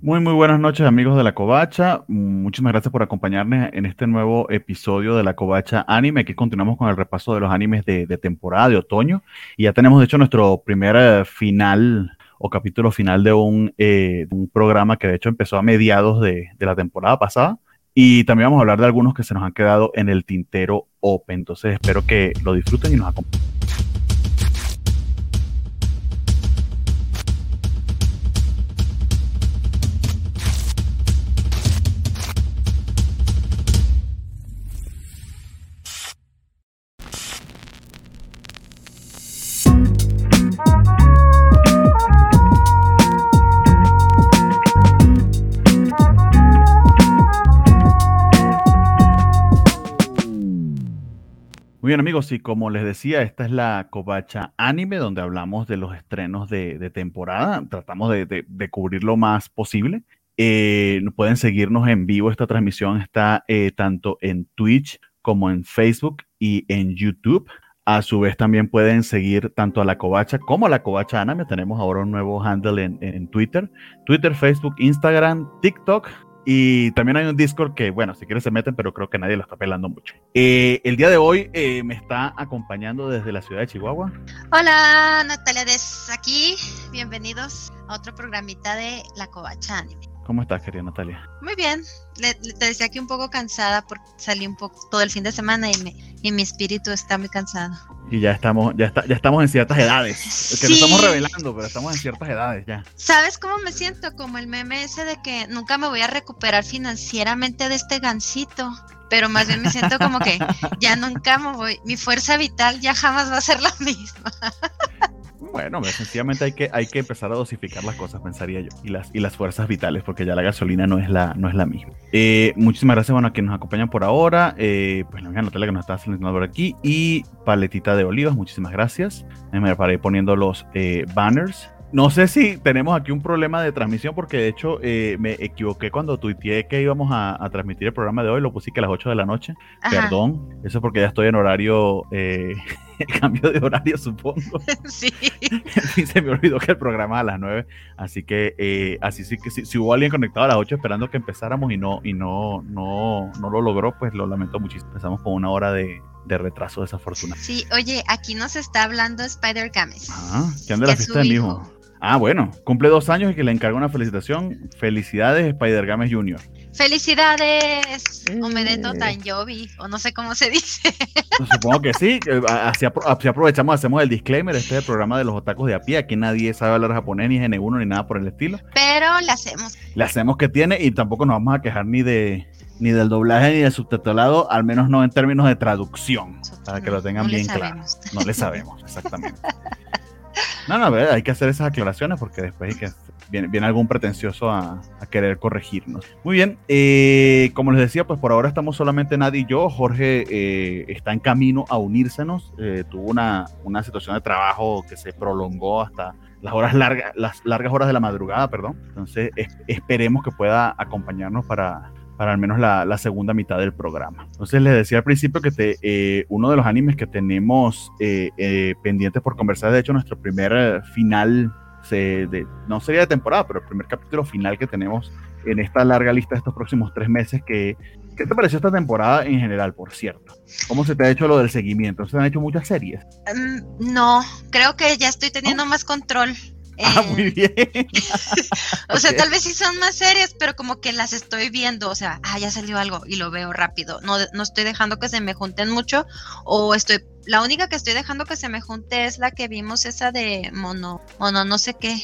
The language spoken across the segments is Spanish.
Muy, muy buenas noches amigos de la Covacha. Muchísimas gracias por acompañarnos en este nuevo episodio de la Covacha Anime. Aquí continuamos con el repaso de los animes de, temporada, de otoño. Y ya tenemos, de hecho, nuestro primer eh, final o capítulo final de un, eh, un, programa que de hecho empezó a mediados de, de la temporada pasada. Y también vamos a hablar de algunos que se nos han quedado en el tintero Open. Entonces espero que lo disfruten y nos acompañen. Muy bien amigos, y como les decía, esta es la Covacha Anime, donde hablamos de los estrenos de, temporada. Tratamos de, cubrir lo más posible. Eh, pueden seguirnos en vivo. Esta transmisión está eh, tanto en Twitch como en Facebook y en YouTube. A su vez también pueden seguir tanto a la Covacha como a la Covacha Anime. Tenemos ahora un nuevo handle en, en Twitter. Twitter, Facebook, Instagram, TikTok y también hay un Discord que, bueno, si quieren se meten, pero creo que nadie lo está pelando mucho. Eh, el día de hoy eh, me está acompañando desde la ciudad de Chihuahua. Hola, Natalia Des aquí. Bienvenidos a otro programita de La Covacha Anime. ¿Cómo estás, querida Natalia? Muy bien. Le, te decía que un poco cansada porque salí un poco todo el fin de semana y, me, y mi espíritu está muy cansado. Y ya estamos, ya está, ya estamos en ciertas edades. Es que no estamos revelando, pero estamos en ciertas edades ya. ¿Sabes cómo me siento? Como el meme ese de que nunca me voy a recuperar financieramente de este gancito. Pero más bien me siento como que ya nunca me voy, mi fuerza vital ya jamás va a ser la misma. Bueno, sencillamente hay que, hay que empezar a dosificar las cosas, pensaría yo, y las, y las fuerzas vitales, porque ya la gasolina no es la, no es la misma. Eh, muchísimas gracias, bueno, a quienes nos acompañan por ahora. Eh, pues la Natalia que nos está seleccionando por aquí, y Paletita de Olivas, muchísimas gracias. Me paré poniendo los eh, banners. No sé si tenemos aquí un problema de transmisión porque de hecho eh, me equivoqué cuando tuiteé que íbamos a, transmitir el programa de hoy, lo puse que a las 8 de la noche. Perdón, eso es porque ya estoy en horario, eh, cambio de horario supongo. Sí. y se me olvidó que el programa a las 9, así que eh, así sí que si, hubo alguien conectado a las 8 esperando que empezáramos y no y no no no lo logró, pues lo lamento muchísimo. Empezamos con una hora de, retraso desafortunado. Sí, oye, aquí nos está hablando Spider Games. Ah, ¿qué anda la fiesta de mi hijo? Ah, bueno, cumple dos años y que le encargo una felicitación. Felicidades, Spider Games Jr. Felicidades, Omedeto Tanjovi, o no sé cómo se dice. Supongo que sí, así, aprovechamos, hacemos el disclaimer, este es el programa de los otacos de a pie, aquí nadie sabe hablar japonés, ni N1, ni nada por el estilo. Pero le hacemos. Le hacemos que tiene y tampoco nos vamos a quejar ni de ni del doblaje ni del subtitulado, al menos no en términos de traducción, para que lo tengan bien claro. No le sabemos, exactamente. No, no, hay que hacer esas aclaraciones porque después que viene, viene algún pretencioso a, querer corregirnos. Muy bien, eh, como les decía, pues por ahora estamos solamente Nadie y yo. Jorge eh, está en camino a unírsenos. Eh, tuvo una, una situación de trabajo que se prolongó hasta las horas largas, las largas horas de la madrugada, perdón. Entonces esperemos que pueda acompañarnos para, para al menos la, la, segunda mitad del programa. Entonces les decía al principio que te, eh, uno de los animes que tenemos eh, eh, pendientes por conversar, de hecho nuestro primer final, de, no sería de temporada, pero el primer capítulo final que tenemos en esta larga lista de estos próximos tres meses, que, ¿qué te pareció esta temporada en general, por cierto? ¿Cómo se te ha hecho lo del seguimiento? ¿Se han hecho muchas series? Mm, no, creo que ya estoy teniendo más control. Ah, muy eh, bien. o sea, tal vez sí son más serias, pero como que las estoy viendo, o sea, ah, ya salió algo y lo veo rápido. No, no estoy dejando que se me junten mucho o estoy la única que estoy dejando que se me junte es la que vimos esa de mono mono no sé qué.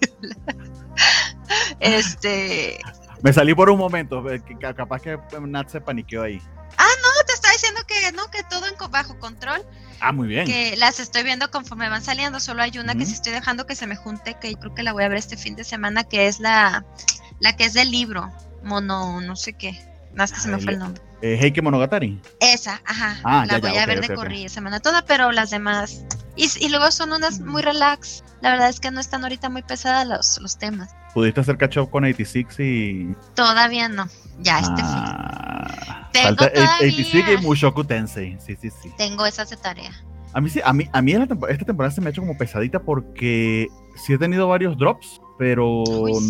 este me salí por un momento, eh, capaz que Nat se paniqueó ahí. Ah, no, te que no, que todo en, bajo control. Ah, muy bien. Que las estoy viendo conforme van saliendo. Solo hay una que sí estoy dejando que se me junte, que creo que la voy a ver este fin de semana, que es la, la que es del libro. Mono, no sé qué. Más que se me fue el nombre. Eh, Heike Monogatari. Esa, ajá. Ah, la voy a ver de corrida semana toda, pero las demás. Y, y, luego son unas muy relax. La verdad es que no están ahorita muy pesadas los, los temas. ¿Pudiste hacer catch up con 86 y.? Todavía no. Ya, este ah. Falta 86 y Mushoku Tensei. Sí, sí, sí. Tengo esa tarea. A mí sí, a mí, a mí esta temporada se me ha hecho como pesadita porque sí he tenido varios drops. Pero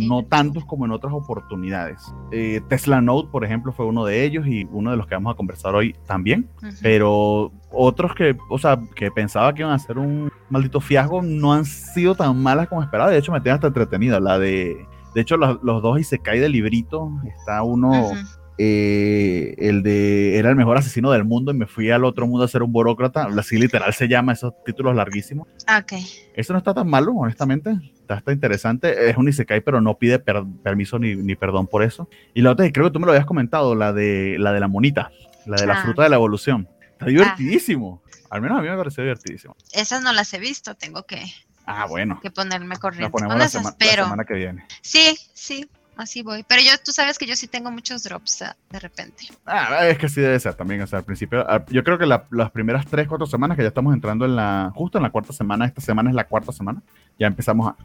no tantos como en otras oportunidades. Eh, Tesla Note, por ejemplo, fue uno de ellos y uno de los que vamos a conversar hoy también, pero otros que, o sea, que pensaba que iban a ser un maldito fiasco no han sido tan malas como esperaba. De hecho, me tiene hasta entretenida. La de, de hecho, los, los dos y se cae del librito. Está uno eh, el de era el mejor asesino del mundo y me fui al otro mundo a ser un burócrata. Así literal se llama, esos títulos larguísimos. Ok. Eso no está tan malo, honestamente. Está, está interesante. Es un Isekai, pero no pide permiso ni, ni, perdón por eso. Y la otra, creo que tú me lo habías comentado, la de la de la monita, la de la ah. fruta de la evolución. Está divertidísimo. Al menos a mí me pareció divertidísimo. Esas no las he visto, tengo que. Ah, bueno. Que ponerme corriente. La ponemos la, la semana que viene. Sí, sí, así voy. Pero yo, tú sabes que yo sí tengo muchos drops ah, de repente. Ah, es que sí debe ser también. O sea, al principio, ah, yo creo que las primeras tres, cuatro semanas que ya estamos entrando en la, justo en la cuarta semana, esta semana es la cuarta semana, ya empezamos a,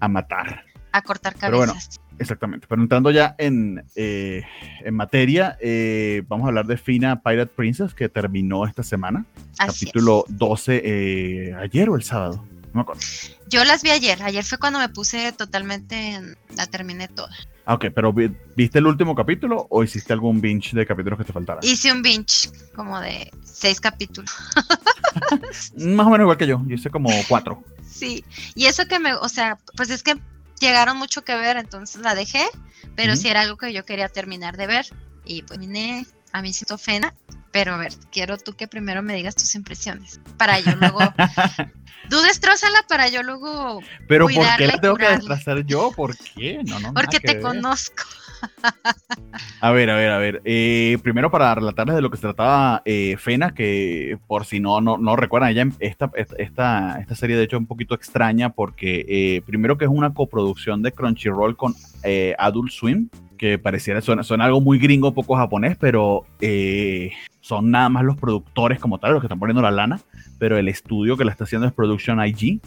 a matar. A cortar cabezas. Pero bueno, exactamente. Pero entrando ya en, eh, en materia, eh, vamos a hablar de Fina Pirate Princess, que terminó esta semana. capítulo 12, eh, ayer o el sábado. No me acuerdo. Yo las vi ayer. Ayer fue cuando me puse totalmente. La terminé toda. Ah, ok, pero ¿viste el último capítulo o hiciste algún binge de capítulos que te faltaran? Hice un binge como de seis capítulos. Más o menos igual que yo. Yo hice como cuatro. Sí, y eso que me. O sea, pues es que llegaron mucho que ver, entonces la dejé. Pero sí era algo que yo quería terminar de ver. Y pues terminé a mí siento pena, pero a ver, quiero tú que primero me digas tus impresiones. Para yo luego Tú destrózala para yo luego. Pero ¿por qué la tengo que destrozar yo? ¿Por qué? No, no. Porque te conozco. a ver, a ver, a ver. Eh, primero para relatarles de lo que se trataba eh, Fena, que por si no, no, no recuerdan, ella esta, esta, esta serie de hecho es un poquito extraña porque eh, primero que es una coproducción de Crunchyroll con Adult Swim, que pareciera, suena, suena, algo muy gringo, poco japonés, pero son nada más los productores como tal, los que están poniendo la lana pero el estudio que la está haciendo es Production IG,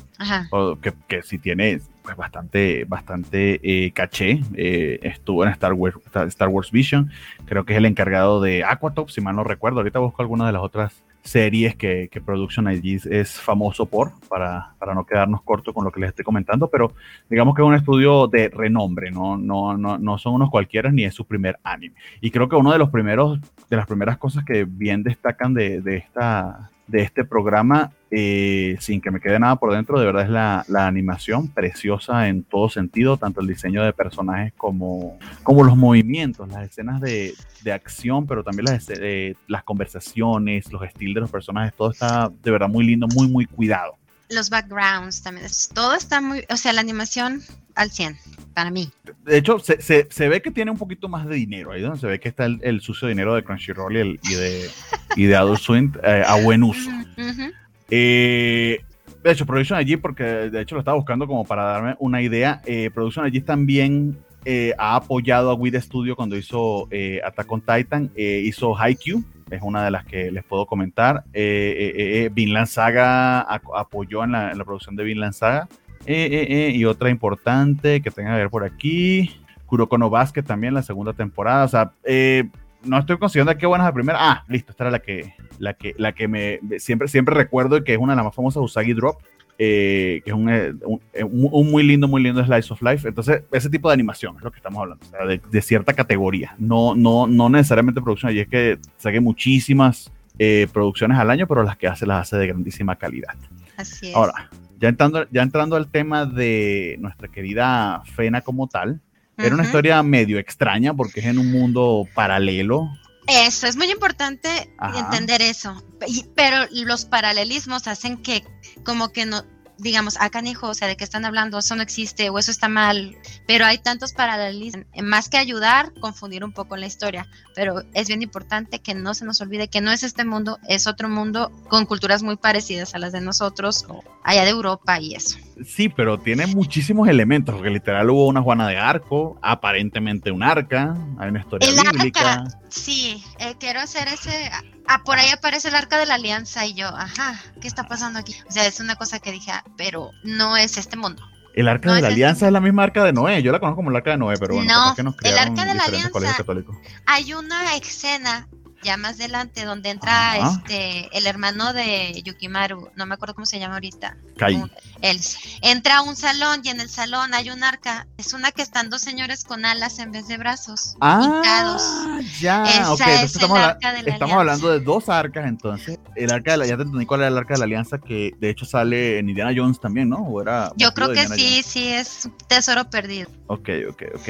que, que sí tiene pues, bastante, bastante eh, caché. Eh, estuvo en Star Wars, Star Wars Vision, creo que es el encargado de Aquatop, si mal no recuerdo. Ahorita busco alguna de las otras series que, que Production IG es famoso por, para, para, no quedarnos cortos con lo que les estoy comentando, pero digamos que es un estudio de renombre, no, no, no, no son unos cualquiera ni es su primer anime. Y creo que uno de los primeros, de las primeras cosas que bien destacan de, de esta de este programa, eh, sin que me quede nada por dentro, de verdad es la, la, animación preciosa en todo sentido, tanto el diseño de personajes como, como los movimientos, las escenas de, de acción, pero también las, eh, las conversaciones, los estilos de los personajes, todo está de verdad muy lindo, muy, muy cuidado. Los backgrounds también, todo está muy, o sea, la animación al 100, para mí. De hecho, se, se, se, ve que tiene un poquito más de dinero, ahí donde se ve que está el, el sucio dinero de Crunchyroll y, el, y de, y de Adult Swim eh, a buen uso. eh, de hecho, Production allí, porque de hecho lo estaba buscando como para darme una idea, eh, Production allí también eh, ha apoyado a Wii Studio cuando hizo Attack on Titan, hizo Haikyuu, es una de las que les puedo comentar. Eh, Vinland Saga apoyó en la, producción de Vinland Saga. y otra importante que tenga que ver por aquí, Kuroko no Basket también, la segunda temporada. O sea, no estoy considerando qué buenas la primera. Ah, listo, esta era la que, la que, la que me siempre, siempre recuerdo que es una de las más famosas, Usagi Drop. Eh, que es un, eh, eh, un, un, muy lindo, muy lindo slice of life. Entonces, ese tipo de animación es lo que estamos hablando, o sea, de, de, cierta categoría. No, no, no necesariamente producción, y es que saque muchísimas eh, producciones al año, pero las que hace las hace de grandísima calidad. Así es. Ahora, ya entrando, ya entrando al tema de nuestra querida Fena como tal, era uh -huh. una historia medio extraña porque es en un mundo paralelo. Eso, es muy importante Ajá. entender eso. Pero los paralelismos hacen que como que no, digamos, acá canijo, o sea, de qué están hablando, eso no existe o eso está mal, pero hay tantos paralelismos, más que ayudar, confundir un poco la historia, pero es bien importante que no se nos olvide que no es este mundo, es otro mundo con culturas muy parecidas a las de nosotros, allá de Europa y eso. Sí, pero tiene muchísimos elementos, porque literal hubo una Juana de Arco, aparentemente un arca, hay una historia el bíblica. Arca, sí, eh, quiero hacer ese ah, por ahí aparece el arca de la alianza y yo, ajá, ¿qué está pasando aquí? O sea, es una cosa que dije, ah, pero no es este mundo. El arca no de la es alianza este... es la misma arca de Noé, yo la conozco como el arca de Noé, pero bueno, no, que nos el arca de la alianza hay una escena ya más adelante, donde entra este el hermano de Yukimaru, no me acuerdo cómo se llama ahorita. Kai. Él entra a un salón y en el salón hay un arca. Es una que están dos señores con alas en vez de brazos. Ah, ya. Esa es estamos, estamos hablando de dos arcas, entonces. El arca de la, ya te entendí cuál era el arca de la alianza que de hecho sale en Indiana Jones también, ¿no? ¿O era Yo creo que sí, sí, es un tesoro perdido. Ok, ok, ok.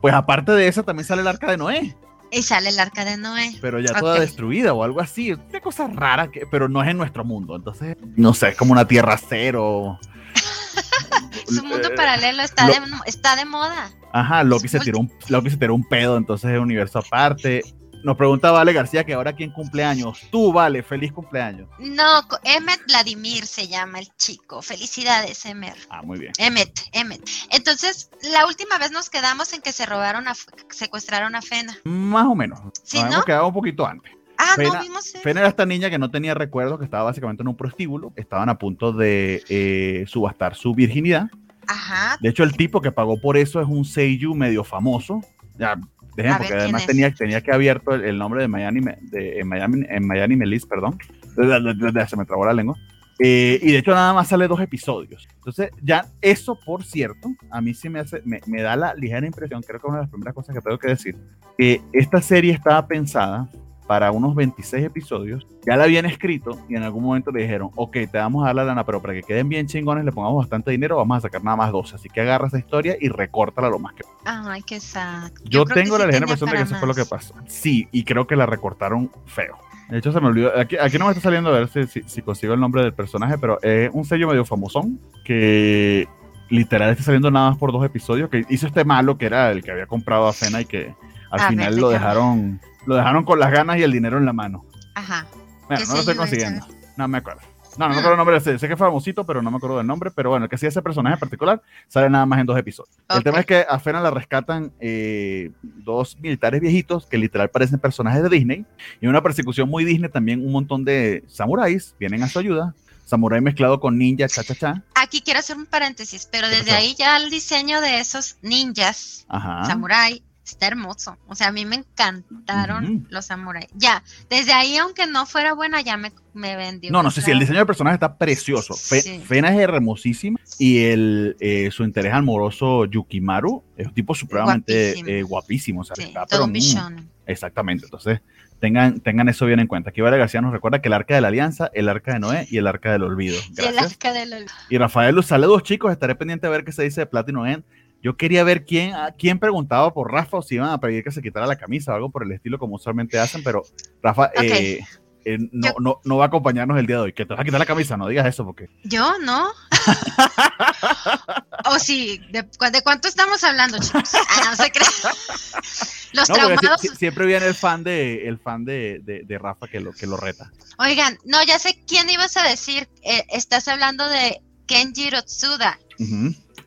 Pues aparte de esa también sale el arca de Noé. Y sale el arca de Noé. Pero ya toda destruida o algo así. Una cosa rara, que, pero no es en nuestro mundo. Entonces, no sé, es como una tierra cero. Su mundo eh, paralelo está, de, está de moda. Ajá, Loki se, tiró un, Loki se tiró un pedo, entonces es un universo aparte. Nos pregunta Vale García que ahora quién cumpleaños. Tú, Vale, feliz cumpleaños. No, Emmet Vladimir se llama el chico. Felicidades, Emmet. Ah, muy bien. Emmet, Emmet. Entonces, la última vez nos quedamos en que se robaron, a, secuestraron a Fena. Más o menos. ¿Sí, nos hemos quedado un poquito antes. Ah, Fena, no vimos. Fena era esta niña que no tenía recuerdos, que estaba básicamente en un prostíbulo. Estaban a punto de eh, subastar su virginidad. Ajá. De hecho, el tipo que pagó por eso es un Seiyu medio famoso. Ya, porque además tenía, tenía que abierto el, nombre de Miami, de, en Miami, en Miami Melis, perdón. Se me trabó la lengua. Eh, y de hecho nada más sale dos episodios. Entonces, ya eso, por cierto, a mí sí me, hace, me, me, da la ligera impresión, creo que una de las primeras cosas que tengo que decir, que esta serie estaba pensada para unos 26 episodios, ya la habían escrito y en algún momento le dijeron, ok, te vamos a dar la lana, pero para que queden bien chingones le pongamos bastante dinero, vamos a sacar nada más 12. Así que agarra esa historia y recórtala lo más que Ay, qué sad. Yo, tengo la ligera impresión de que eso fue lo que pasó. Sí, y creo que la recortaron feo. De hecho, se me olvidó. Aquí, aquí no me está saliendo a ver si, si, consigo el nombre del personaje, pero es un sello medio famosón que literal está saliendo nada más por dos episodios. Que hizo este malo que era el que había comprado a Cena y que al final lo dejaron lo dejaron con las ganas y el dinero en la mano. Ajá. Bueno, no lo estoy consiguiendo. No me acuerdo. No, no me acuerdo el nombre. Sé, sé que es famosito, pero no me acuerdo del nombre. Pero bueno, el que sí ese personaje en particular sale nada más en dos episodios. El tema es que a Fena la rescatan eh, dos militares viejitos que literal parecen personajes de Disney. Y en una persecución muy Disney también un montón de samuráis vienen a su ayuda. Samurai mezclado con ninja, cha, cha, cha. Aquí quiero hacer un paréntesis, pero desde ahí ya el diseño de esos ninjas, samurai, está hermoso. O sea, a mí me encantaron los samuráis. Ya, desde ahí, aunque no fuera buena, ya me, me vendió. No, no sé si el diseño del personaje está precioso. Fena es hermosísima y el, eh, su interés amoroso Yukimaru es un tipo supremamente guapísimo. Eh, o sea, todo un bichón. Exactamente. Entonces, tengan, tengan eso bien en cuenta. Aquí Vale García nos recuerda que el arca de la alianza, el arca de Noé y el arca del olvido. Y el arca del olvido. Y Rafael Luz, saludos chicos, estaré pendiente a ver qué se dice de Platinum End yo quería ver quién, quién preguntaba por Rafa o si iban a pedir que se quitara la camisa o algo por el estilo como usualmente hacen, pero Rafa eh, eh, no, no, no, va a acompañarnos el día de hoy. Que te vas a quitar la camisa, no digas eso porque. Yo no. o sí, ¿de, cuánto estamos hablando, chicos? Ah, no se Los traumados. siempre viene el fan de el fan de, de, Rafa que lo, que lo reta. Oigan, no, ya sé quién ibas a decir. Eh, estás hablando de Kenji Rotsuda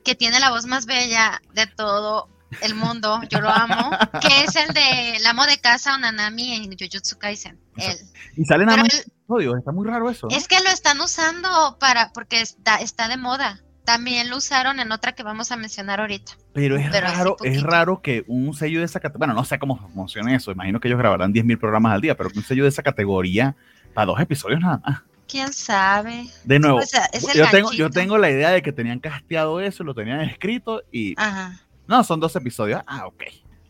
que tiene la voz más bella de todo el mundo, yo lo amo, que es el de el amo de casa Onanami en Jujutsu Kaisen. Él. Y sale nada más está muy raro eso. Es que lo están usando para, porque está, está de moda. También lo usaron en otra que vamos a mencionar ahorita. Pero es raro, es raro que un sello de esa categoría, bueno, no sé cómo funciona eso, imagino que ellos grabarán 10.000 programas al día, pero un sello de esa categoría para dos episodios nada más. ¿Quién sabe? De nuevo, yo, tengo, yo tengo la idea de que tenían casteado eso, lo tenían escrito y... Ajá. No, son dos episodios. Ah, ok.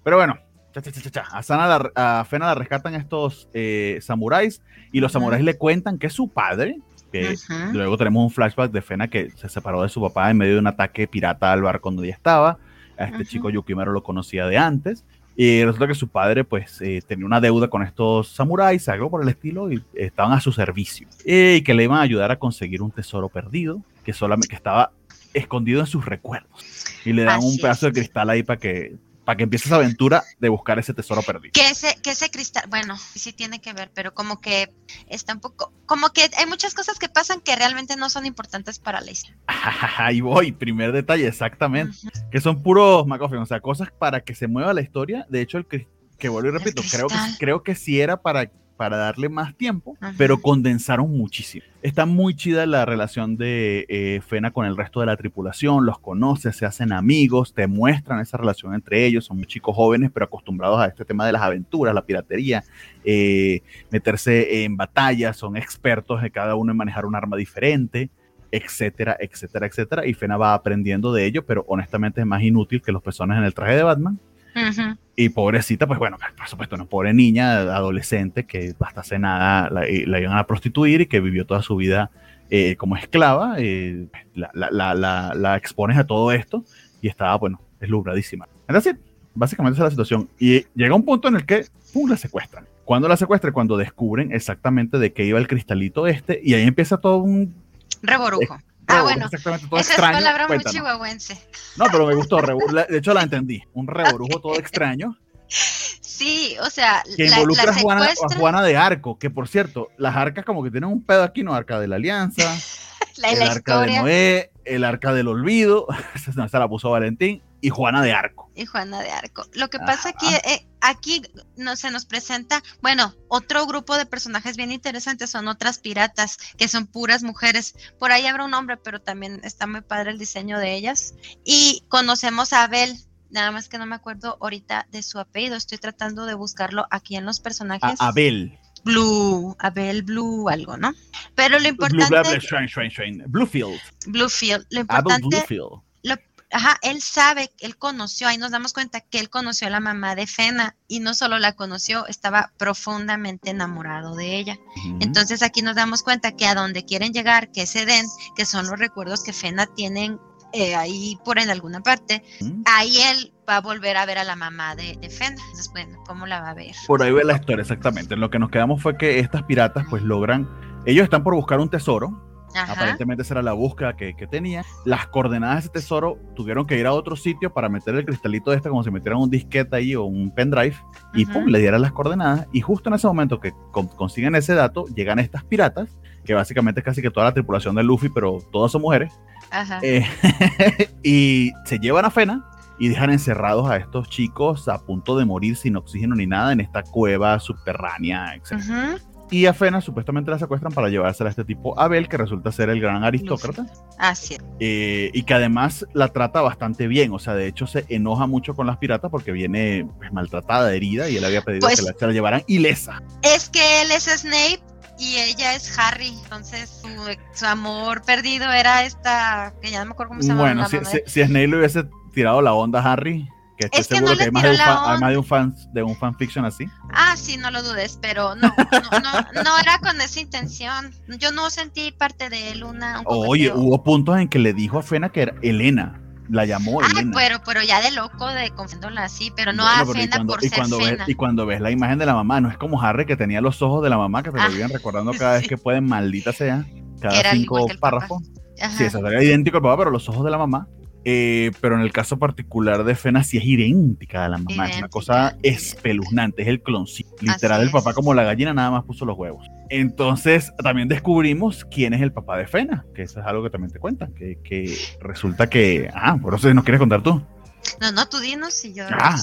Pero bueno, cha, cha, cha, cha. A, Sana a Fena la rescatan estos eh, samuráis y los samuráis le cuentan que es su padre, que luego tenemos un flashback de Fena que se separó de su papá en medio de un ataque pirata al barco donde ella estaba. A este chico Yukimaro lo conocía de antes. Y resulta que su padre, pues, eh, tenía una deuda con estos samuráis, algo por el estilo, y estaban a su servicio. y que le iban a ayudar a conseguir un tesoro perdido, que solamente que estaba escondido en sus recuerdos. Y le dan un pedazo de cristal ahí para que para que empiece esa aventura de buscar ese tesoro perdido. Que ese, que ese cristal, bueno, sí tiene que ver, pero como que está un poco, como que hay muchas cosas que pasan que realmente no son importantes para la historia. Ahí voy, primer detalle, exactamente. Que son puros McGuffin, o sea, cosas para que se mueva la historia. De hecho, el que vuelvo y repito, creo que, creo que sí era para para darle más tiempo, pero condensaron muchísimo. Está muy chida la relación de eh, Fena con el resto de la tripulación, los conoce, se hacen amigos, te muestran esa relación entre ellos, son muy chicos jóvenes, pero acostumbrados a este tema de las aventuras, la piratería, eh, meterse en batallas, son expertos de cada uno en manejar un arma diferente etcétera, etcétera, etcétera. Y Fena va aprendiendo de ello, pero honestamente es más inútil que los personajes en el traje de Batman. Y pobrecita, pues bueno, por supuesto, una pobre niña, adolescente, que hasta hace nada la, la, iban a prostituir y que vivió toda su vida eh, como esclava, eh, la, la, la, expones a todo esto y estaba, bueno, deslumbradísima. Entonces, básicamente esa es la situación. Y llega un punto en el que, ¡pum!, la secuestran. Cuando la secuestran? Cuando descubren exactamente de qué iba el cristalito este y ahí empieza todo un... Reborujo. Ah, bueno. Exactamente, todo Esa extraño. es palabra muy chihuahuense. No, pero me gustó. De hecho, la entendí. Un reborujo todo extraño. Sí, o sea, que involucra a, Juana, a, Juana, de Arco, que por cierto, las arcas como que tienen un pedo aquí, ¿no? Arca de la Alianza, el arca de Noé, el arca del olvido, esa la puso Valentín, y Juana de Arco. Y Juana de Arco. Lo que pasa aquí, eh, aquí no, se nos presenta, bueno, otro grupo de personajes bien interesantes son otras piratas, que son puras mujeres. Por ahí habrá un hombre, pero también está muy padre el diseño de ellas. Y conocemos a Abel, nada más que no me acuerdo ahorita de su apellido, estoy tratando de buscarlo aquí en los personajes. Abel. Blue, Abel Blue, algo, ¿no? Pero lo importante. Blue, Bluefield. Bluefield. Lo importante. Bluefield ajá, él sabe, él conoció, ahí nos damos cuenta que él conoció a la mamá de Fena y no solo la conoció, estaba profundamente enamorado de ella. Entonces aquí nos damos cuenta que a donde quieren llegar, que se den, que son los recuerdos que Fena tienen eh, ahí por en alguna parte, ahí él va a volver a ver a la mamá de, Fena. Entonces, bueno, ¿cómo la va a ver? Por ahí ve la historia, exactamente. Lo que nos quedamos fue que estas piratas pues logran, ellos están por buscar un tesoro, Aparentemente esa era la búsqueda que, tenía. Las coordenadas de ese tesoro tuvieron que ir a otro sitio para meter el cristalito de este como si metieran un disquete ahí o un pendrive y pum, le dieran las coordenadas. Y justo en ese momento que consiguen ese dato, llegan estas piratas, que básicamente es casi que toda la tripulación de Luffy, pero todas son mujeres. Eh, y se llevan a Fena y dejan encerrados a estos chicos a punto de morir sin oxígeno ni nada en esta cueva subterránea, etc. Y a Fena supuestamente la secuestran para llevársela a este tipo Abel, que resulta ser el gran aristócrata. Así eh, y que además la trata bastante bien. O sea, de hecho se enoja mucho con las piratas porque viene pues, maltratada, herida, y él había pedido pues que la, se la llevaran ilesa. Es que él es Snape y ella es Harry. Entonces su, amor perdido era esta, que ya no me acuerdo cómo se llama. Bueno, si, si, Snape le hubiese tirado la onda a Harry, que estoy seguro que, hay, más de, un fan, de un fan de un fanfiction así. Ah, sí, no lo dudes, pero no, no, no, era con esa intención. Yo no sentí parte de él una. Oye, hubo puntos en que le dijo a Fena que era Elena. La llamó ah, Elena. pero, pero ya de loco de confundirla así, pero no a Fena por ser Fena. y cuando ves la imagen de la mamá, no es como Harry que tenía los ojos de la mamá que te lo viven ah, recordando cada vez que pueden, maldita sea, cada cinco párrafos. Sí, eso era idéntico al papá, pero los ojos de la mamá eh, pero en el caso particular de Fena sí es idéntica a la mamá, es una cosa espeluznante, es el cloncito, literal el papá como la gallina nada más puso los huevos. Entonces también descubrimos quién es el papá de Fena, que eso es algo que también te cuentan, que, resulta que, ah, por eso nos quieres contar tú. No, no, tú dinos y yo ah.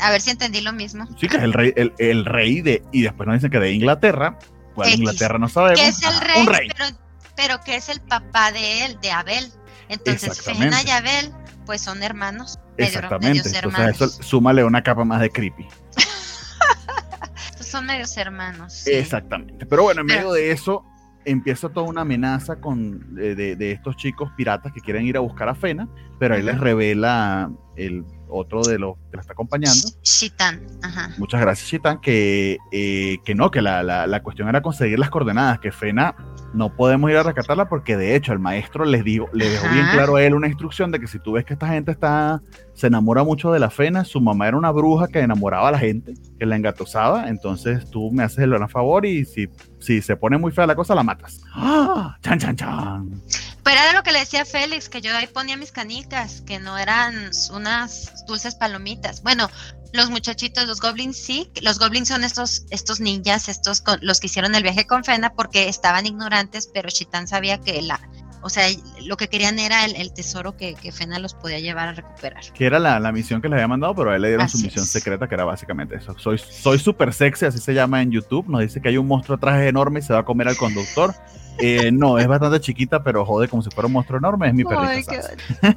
a ver si entendí lo mismo. Sí, que es el rey, el, rey de, y después nos dicen que de Inglaterra, pues Inglaterra no sabemos. Que es el rey, rey. Pero, pero que es el papá de él, de Abel. Entonces, Fena y Abel, pues son hermanos. Exactamente. Entonces, eso súmale una capa más de creepy. son medios hermanos. Exactamente. Pero bueno, en medio de eso empieza toda una amenaza con, de, estos chicos piratas que quieren ir a buscar a Fena, pero ahí les revela el otro de los que la está acompañando. Shitan, ajá. Muchas gracias, Shitan, que, eh, que no, que la, la, cuestión era conseguir las coordenadas, que Fena no podemos ir a rescatarla porque de hecho el maestro les dijo, le dejó bien claro a él una instrucción de que si tú ves que esta gente está, se enamora mucho de la Fena, su mamá era una bruja que enamoraba a la gente, que la engatosaba, entonces tú me haces el gran favor y si, si se pone muy fea la cosa, la matas. ¡Ah! ¡Chan, chan, chan! Pero era lo que le decía Félix, que yo ahí ponía mis canicas, que no eran unas dulces palomitas. Bueno, los muchachitos, los goblins sí, los goblins son estos, estos ninjas, estos los que hicieron el viaje con Fena porque estaban ignorantes, pero Chitan sabía que la, o sea, lo que querían era el, tesoro que, que, Fena los podía llevar a recuperar. Que era la, la misión que les había mandado, pero a él le dieron su misión secreta, que era básicamente eso. Soy soy súper sexy, así se llama en YouTube. Nos dice que hay un monstruo atrás enorme y se va a comer al conductor. Eh, no, es bastante chiquita, pero jode como si fuera un monstruo enorme. Es mi perrita.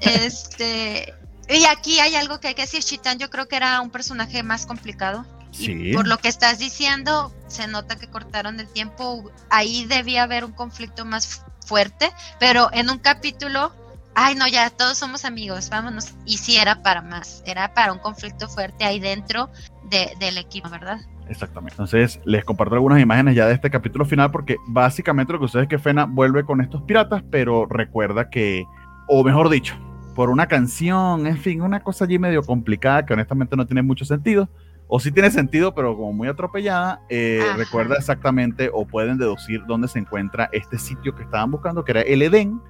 este, y aquí hay algo que hay que decir. Chitán, yo creo que era un personaje más complicado. Sí. por lo que estás diciendo, se nota que cortaron el tiempo. Ahí debía haber un conflicto más fuerte, pero en un capítulo, ay no, ya todos somos amigos, vámonos. Y sí era para más, era para un conflicto fuerte ahí dentro del equipo, ¿verdad? Exactamente. Entonces, les comparto algunas imágenes ya de este capítulo final porque básicamente lo que sucede es que Fena vuelve con estos piratas, pero recuerda que, o mejor dicho, por una canción, en fin, una cosa allí medio complicada que honestamente no tiene mucho sentido, o sí tiene sentido, pero como muy atropellada, eh, recuerda exactamente o pueden deducir dónde se encuentra este sitio que estaban buscando, que era el Edén,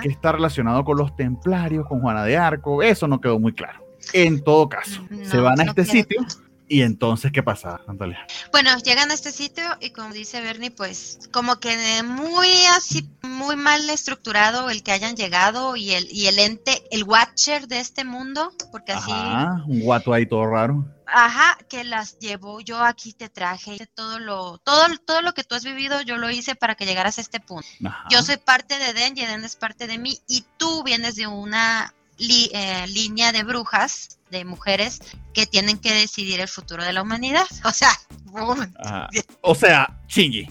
que está relacionado con los templarios, con Juana de Arco, eso no quedó muy claro. En todo caso, se van a este sitio y entonces, ¿qué pasa, Natalia? Bueno, llegan a este sitio y como dice Bernie, pues como que muy así, muy mal estructurado el que hayan llegado y el, y el ente, el watcher de este mundo, porque así... Ajá, un guato ahí todo raro. Ajá, que las llevo, yo aquí te traje todo lo, todo, todo lo que tú has vivido, yo lo hice para que llegaras a este punto. Yo soy parte de Den y Den es parte de mí y tú vienes de una eh, línea de brujas, de mujeres, que tienen que decidir el futuro de la humanidad. O sea, o sea, Shinji.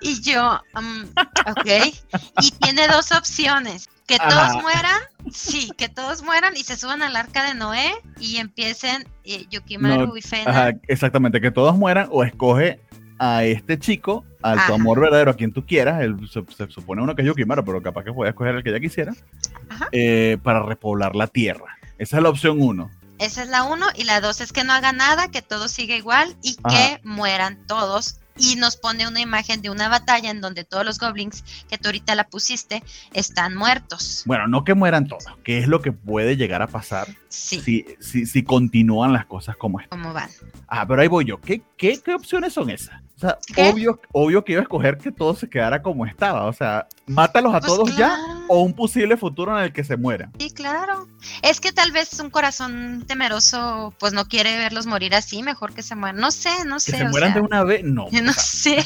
Y yo, um, ok, y tiene dos opciones, que todos mueran, sí, que todos mueran y se suban al arca de Noé y empiecen eh, Yukimaru y Fena. exactamente, que todos mueran o escoge a este chico, al tu amor verdadero, a quien tú quieras, se, supone uno que es Yukimaru, pero capaz que pueda escoger el que ella quisiera, eh, para repoblar la tierra. Esa es la opción uno. Esa es la uno, y la dos es que no haga nada, que todo siga igual y que mueran todos y nos pone una imagen de una batalla en donde todos los goblins que tú ahorita la pusiste están muertos. Bueno, no que mueran todos, que es lo que puede llegar a pasar si, si, si, continúan las cosas como están. Como van. Ah, pero ahí voy yo. ¿Qué, qué, qué opciones son esas? O sea, obvio, obvio que iba a escoger que todo se quedara como estaba. O sea, mátalos a pues todos ya o un posible futuro en el que se mueran. Sí, claro. Es que tal vez un corazón temeroso pues no quiere verlos morir así, mejor que se mueran. No sé, no sé. Que se mueran de una vez, no. No sé.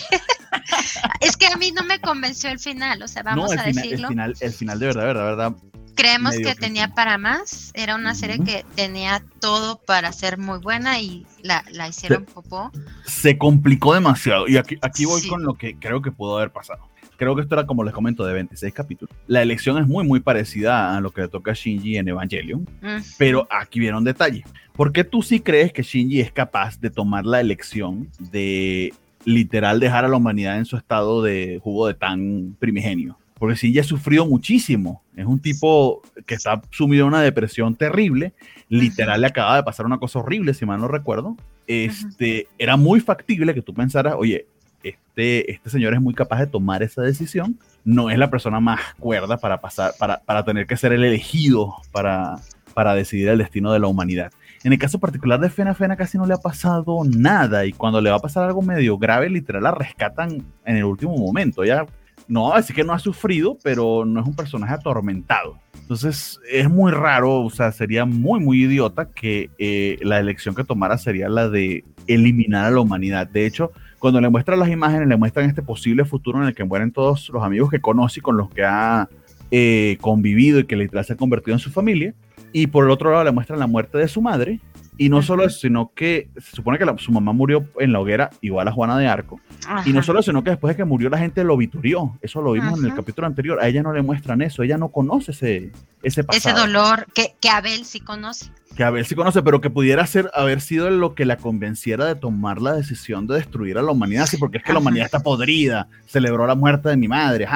es que a mí no me convenció el final, o sea, vamos a decirlo. El final, el final de verdad, verdad, verdad. Creemos que tenía para más, era una serie que tenía todo para ser muy buena y la, la hicieron popó. Se complicó demasiado y aquí, aquí voy con lo que creo que pudo haber pasado. Creo que esto era, como les comento, de 26 capítulos. La elección es muy, muy parecida a lo que le toca a Shinji en Evangelion, pero aquí viene un detalle. ¿Por qué tú sí crees que Shinji es capaz de tomar la elección de literal dejar a la humanidad en su estado de jugo de tan primigenio. Porque sí, ya ha sufrido muchísimo. Es un tipo que está sumido en una depresión terrible. Literal le acaba de pasar una cosa horrible, si mal no recuerdo. Este, Era muy factible que tú pensaras, oye, este, este señor es muy capaz de tomar esa decisión. No es la persona más cuerda para, pasar, para, para tener que ser el elegido para, para decidir el destino de la humanidad. En el caso particular de Fena, Fena casi no le ha pasado nada y cuando le va a pasar algo medio grave, literal la rescatan en el último momento. Ya no, así que no ha sufrido, pero no es un personaje atormentado. Entonces es muy raro, o sea, sería muy, muy idiota que eh, la elección que tomara sería la de eliminar a la humanidad. De hecho, cuando le muestran las imágenes, le muestran este posible futuro en el que mueren todos los amigos que conoce y con los que ha eh, convivido y que literal se ha convertido en su familia. Y por el otro lado le muestran la muerte de su madre. Y no solo eso, sino que se supone que su mamá murió en la hoguera, igual a Juana de Arco. Y no solo eso, sino que después de que murió la gente lo viturió. Eso lo vimos en el capítulo anterior. A ella no le muestran eso. Ella no conoce ese, ese pasado. Ese dolor que, que Abel sí conoce. Que Abel sí conoce, pero que pudiera ser, haber sido lo que la convenciera de tomar la decisión de destruir a la humanidad. Sí, porque es que la humanidad está podrida. Celebró la muerte de mi madre.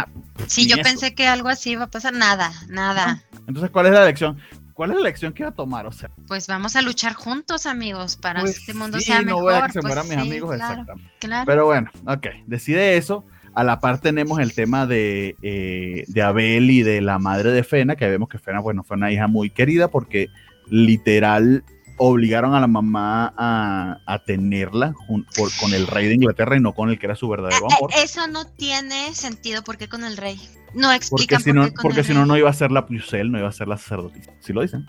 sí, yo pensé que algo así iba a pasar. Nada, nada. Entonces, ¿cuál es la lección? ¿Cuál es la lección que iba a tomar? O sea, pues vamos a luchar juntos, amigos, para que este mundo sea mejor. no voy a que se pues mueran mis amigos, exactamente. Pero bueno, ok, decide eso. A la par tenemos el tema de, eh, de Abel y de la madre de Fena, que vemos que Fena, bueno, fue una hija muy querida porque literal obligaron a la mamá a, tenerla con el rey de Inglaterra y no con el que era su verdadero eh, eh, amor. Eso no tiene sentido porque con el rey. No explican porque si no, porque si no, no iba a ser la Pucel, no iba a ser la sacerdotisa. Si lo dicen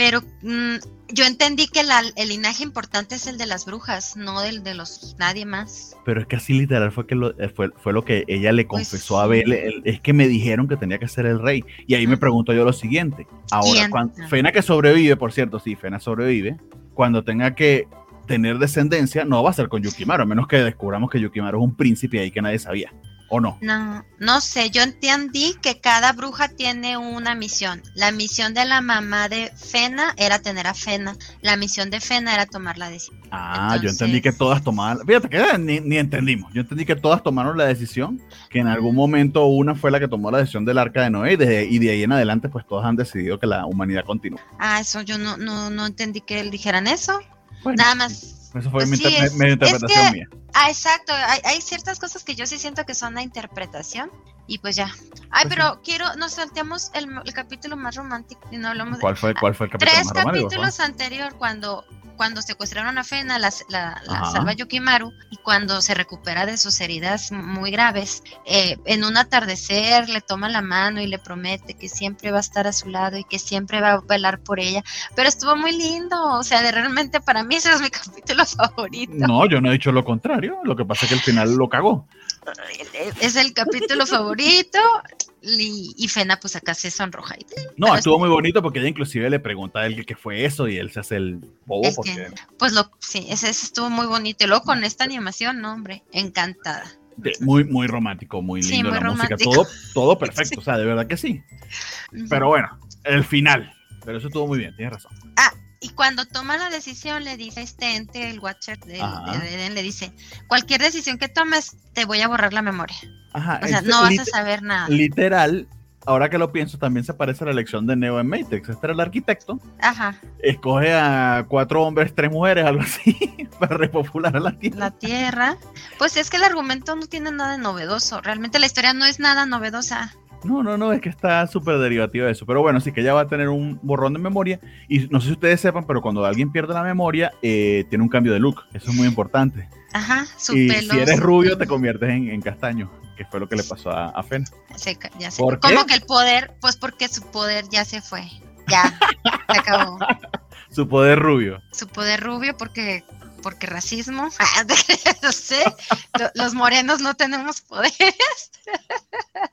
pero mm, yo entendí que el linaje importante es el de las brujas, no del de los nadie más. Pero es que así literal fue que lo, eh, fue, fue lo que ella le pues confesó a Abel, es que me dijeron que tenía que ser el rey. Y ahí me pregunto yo lo siguiente. Ahora, cuando, Fena que sobrevive, por cierto, sí, Fena sobrevive, cuando tenga que tener descendencia, no va a ser con Yukimaru, a menos que descubramos que Yukimaru es un príncipe ahí que nadie sabía. ¿O no? No, no sé, yo entendí que cada bruja tiene una misión. La misión de la mamá de Fena era tener a Fena. La misión de Fena era tomar la decisión. Ah, yo entendí que todas tomaban. Fíjate que ni, entendimos. Yo entendí que todas tomaron la decisión, que en algún momento una fue la que tomó la decisión del arca de Noé y de, y de ahí en adelante, pues todas han decidido que la humanidad continúe. Ah, eso yo no, no, no entendí que dijeran eso. Nada más eso fue pues mi, interpretación mía. Ah, exacto. Hay, ciertas cosas que yo sí siento que son la interpretación. Y pues ya. Ay, pues pero quiero, nos salteamos el, capítulo más romántico y no hablamos ¿Cuál fue, ¿Cuál fue el capítulo Tres más romántico? Tres capítulos anterior, cuando cuando secuestraron a Fena, la, salva Yukimaru, y cuando se recupera de sus heridas muy graves, eh, en un atardecer le toma la mano y le promete que siempre va a estar a su lado y que siempre va a velar por ella. Pero estuvo muy lindo, o sea, de realmente para mí ese es mi capítulo favorito. No, yo no he dicho lo contrario, lo que pasa es que al final lo cagó. Es el capítulo favorito y, Fena pues acá se sonroja. no, estuvo muy bonito porque ella inclusive le pregunta a él qué fue eso y él se hace el bobo. pues lo, sí, ese, estuvo muy bonito. Y luego con esta animación, no, hombre, encantada. muy, muy romántico, muy lindo la música, todo, todo perfecto, o sea, de verdad que sí. Pero bueno, el final, pero eso estuvo muy bien, tienes razón. Ah, y cuando toma la decisión, le dice este ente, el Watcher de, Eden, le dice, cualquier decisión que tomes, te voy a borrar la memoria. Ajá, o sea, no vas a saber nada. Literal, ahora que lo pienso, también se parece a la elección de Neo en Matrix. Este era el arquitecto. Ajá. Escoge a cuatro hombres, tres mujeres, algo así, para repopular a la Tierra. La Tierra. Pues es que el argumento no tiene nada de novedoso. Realmente la historia no es nada novedosa. No, no, no, es que está súper derivativo de eso. Pero bueno, sí que ella va a tener un borrón de memoria. Y no sé si ustedes sepan, pero cuando alguien pierde la memoria, eh, tiene un cambio de look. Eso es muy importante. Ajá, su y Si eres rubio, te conviertes en, castaño, que fue lo que le pasó a, a Fen. ya sé. ¿Cómo que el poder? Pues porque su poder ya se fue. Ya, se acabó. su poder rubio. Su poder rubio porque porque racismo, no sé, los morenos no tenemos poderes.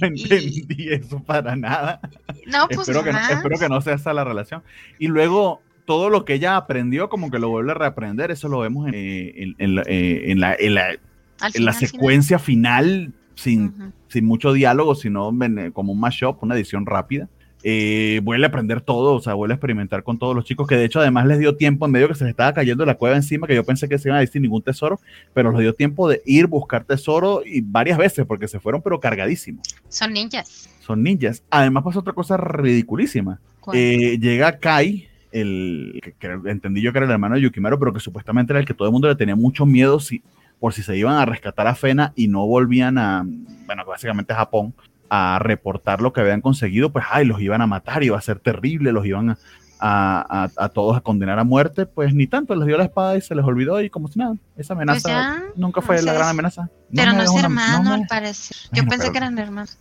No entendí eso para nada. No, pues espero, que no, espero que no sea esa la relación. Y luego todo lo que ella aprendió, como que lo vuelve a reaprender, eso lo vemos en, eh, la, en la, secuencia final, sin, sin mucho diálogo, sino como un mashup, una edición rápida eh, vuelve a aprender todo, o sea, vuelve a experimentar con todos los chicos, que de hecho además les dio tiempo en medio que se les estaba cayendo la cueva encima, que yo pensé que se iban a decir ningún tesoro, pero les dio tiempo de ir, buscar tesoro y varias veces, porque se fueron pero cargadísimos. Son ninjas. Son ninjas. Además pasa otra cosa ridiculísima. Eh, llega Kai, el que, entendí yo que era el hermano de Yukimaru, pero que supuestamente era el que todo el mundo le tenía mucho miedo si, por si se iban a rescatar a Fena y no volvían a, bueno, básicamente a Japón a reportar lo que habían conseguido, pues, ay, los iban a matar, iba a ser terrible, los iban a, a, todos a condenar a muerte, pues ni tanto, les dio la espada y se les olvidó y como si nada, esa pues amenaza nunca fue la gran amenaza. pero no es hermano, al parecer. Yo pensé que eran hermanos.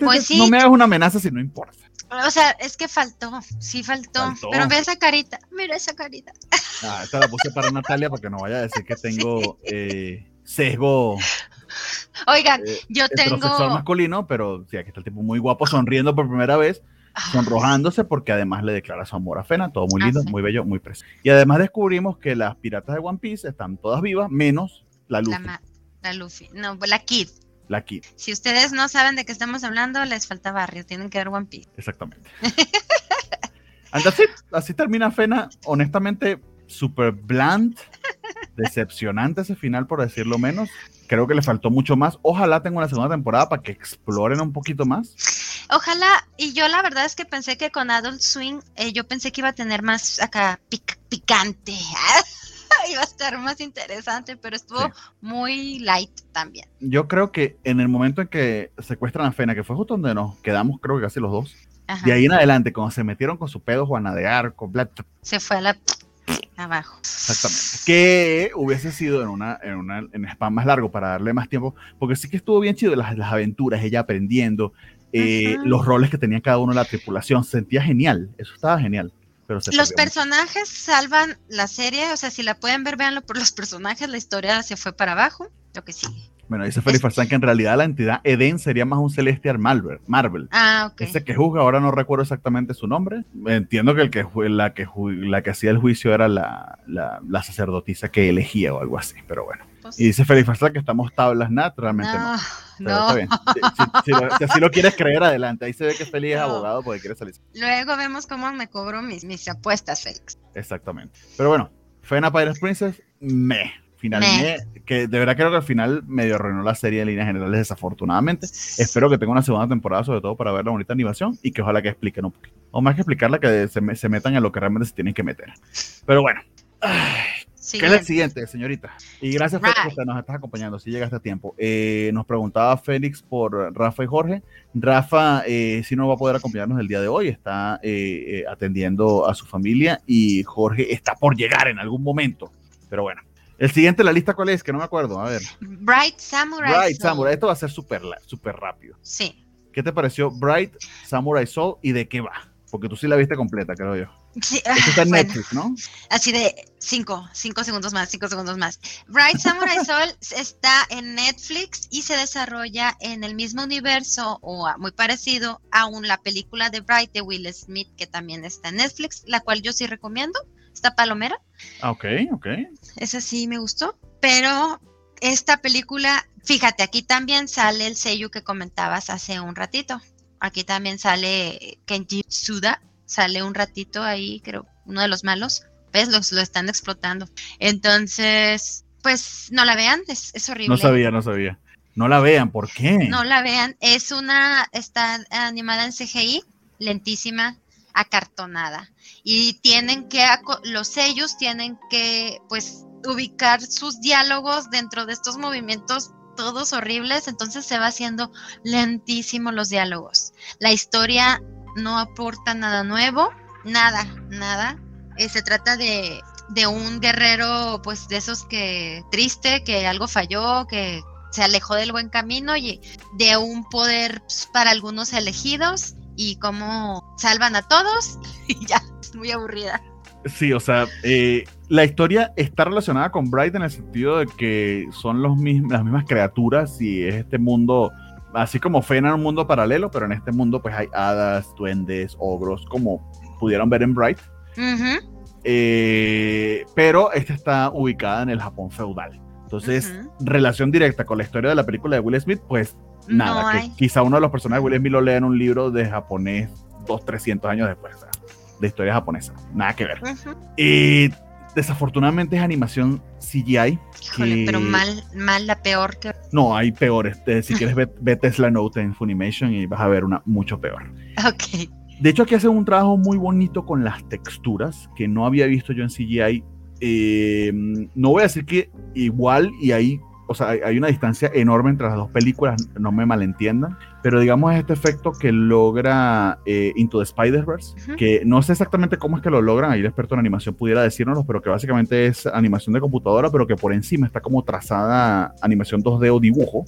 Pues sí. No me hagas una amenaza si no importa. O sea, es que faltó, sí faltó. Pero ve esa carita, mira esa carita. Ah, esta la puse para Natalia para que no vaya a decir que tengo eh, sesgo Oigan, eh, yo tengo. masculino, pero sí, aquí está el tipo muy guapo, sonriendo por primera vez, ah. sonrojándose porque además le declara su amor a Fena, todo muy ah, lindo, muy bello, muy precioso. Y además descubrimos que las piratas de One Piece están todas vivas, menos la Luffy. La, Luffy, no, la Kid. La Kid. Si ustedes no saben de qué estamos hablando, les falta barrio, tienen que ver One Piece. Exactamente. así, así termina Fena, honestamente, super bland, decepcionante ese final, por decirlo menos creo que le faltó mucho más. Ojalá tenga una segunda temporada para que exploren un poquito más. Ojalá, y yo la verdad es que pensé que con Adult Swing, eh, yo pensé que iba a tener más acá picante. iba a estar más interesante, pero estuvo muy light también. Yo creo que en el momento en que secuestran a Fena, que fue justo donde nos quedamos, creo que casi los dos, de ahí en adelante, cuando se metieron con su pedo Juana de Arco, se fue a la abajo. Exactamente. Que hubiese sido en una, en una en spam más largo para darle más tiempo, porque sí que estuvo bien chido las, las aventuras, ella aprendiendo, eh, los roles que tenía cada uno en la tripulación, sentía genial, eso estaba genial. Pero los personajes salvan la serie, o sea, si la pueden ver, véanlo por los personajes, la historia se fue para abajo, lo que sigue. Bueno, dice Felipe Farsán que en realidad la entidad Eden sería más un Celestial Marvel. Marvel. Ah, ok. Ese que juzga, ahora no recuerdo exactamente su nombre. Entiendo que, el que la, que la que hacía el juicio era la, la, sacerdotisa que elegía o algo así, pero bueno. Pues y dice Felipe Farsán que estamos tablas, naturalmente no. no. Está bien. Si, así lo quieres creer, adelante. Ahí se ve que Félix es abogado porque quiere salir. Luego vemos cómo me cobro mis, mis apuestas, Félix. Exactamente. Pero bueno, Fena Pirates Princess, me final que de verdad creo que al final medio arruinó la serie en líneas generales desafortunadamente. Espero que tenga una segunda temporada sobre todo para ver la bonita animación y que ojalá que expliquen un poquito. O más que explicarla que se, se metan en lo que realmente se tienen que meter. Pero bueno. ¿Qué es el siguiente, señorita? Y gracias por que nos estás acompañando, si llegaste a tiempo. Eh, nos preguntaba Félix por Rafa y Jorge. Rafa eh, si no va a poder acompañarnos el día de hoy, está eh, atendiendo a su familia y Jorge está por llegar en algún momento. Pero bueno, el siguiente en la lista, ¿cuál es? Que no me acuerdo. A ver. Bright Samurai Bright Samurai. Esto va a ser súper super rápido. Sí. ¿Qué te pareció Bright Samurai Soul y de qué va? Porque tú sí la viste completa, creo yo. Sí, está en Netflix, ¿no? Así de cinco, cinco segundos más, cinco segundos más. Bright Samurai Soul está en Netflix y se desarrolla en el mismo universo o muy parecido a la película de Bright de Will Smith que también está en Netflix, la cual yo sí recomiendo esta palomera. Ah, ok, ok. Esa sí me gustó, pero esta película, fíjate, aquí también sale el sello que comentabas hace un ratito. Aquí también sale Kenji Suda, sale un ratito ahí, creo, uno de los malos. ¿Ves? Los, lo están explotando. Entonces, pues no la vean, es, es horrible. No sabía, no sabía. No la vean, ¿por qué? No la vean, es una, está animada en CGI, lentísima, acartonada y tienen que, los sellos tienen que, pues, ubicar sus diálogos dentro de estos movimientos todos horribles, entonces se va haciendo lentísimo los diálogos. La historia no aporta nada nuevo, nada, nada. Eh, se trata de, de un guerrero, pues, de esos que triste, que algo falló, que se alejó del buen camino y de un poder pues, para algunos elegidos y cómo salvan a todos y ya, es muy aburrida. Sí, o sea, eh, la historia está relacionada con Bright en el sentido de que son los las mismas criaturas y es este mundo, así como Fena en un mundo paralelo, pero en este mundo pues hay hadas, duendes, ogros, como pudieron ver en Bright. Eh, pero esta está ubicada en el Japón feudal. Entonces, relación directa con la historia de la película de Will Smith, pues nada, que quizá uno de los personajes de Will Smith lo lea en un libro de japonés dos, trescientos años después, de historia japonesa, nada que ver. Y desafortunadamente es animación CGI. pero mal, mal la peor que... No, hay peores. Si quieres, ve, Tesla Note en Funimation y vas a ver una mucho peor. Ok. De hecho, aquí hace un trabajo muy bonito con las texturas que no había visto yo en CGI. Eh, no voy a decir que igual y ahí o sea, hay, una distancia enorme entre las dos películas, no me malentiendan, pero digamos este efecto que logra eh, Into the Spider-Verse, que no sé exactamente cómo es que lo logran, ahí el experto en animación pudiera decírnoslo, pero que básicamente es animación de computadora, pero que por encima está como trazada animación 2D o dibujo,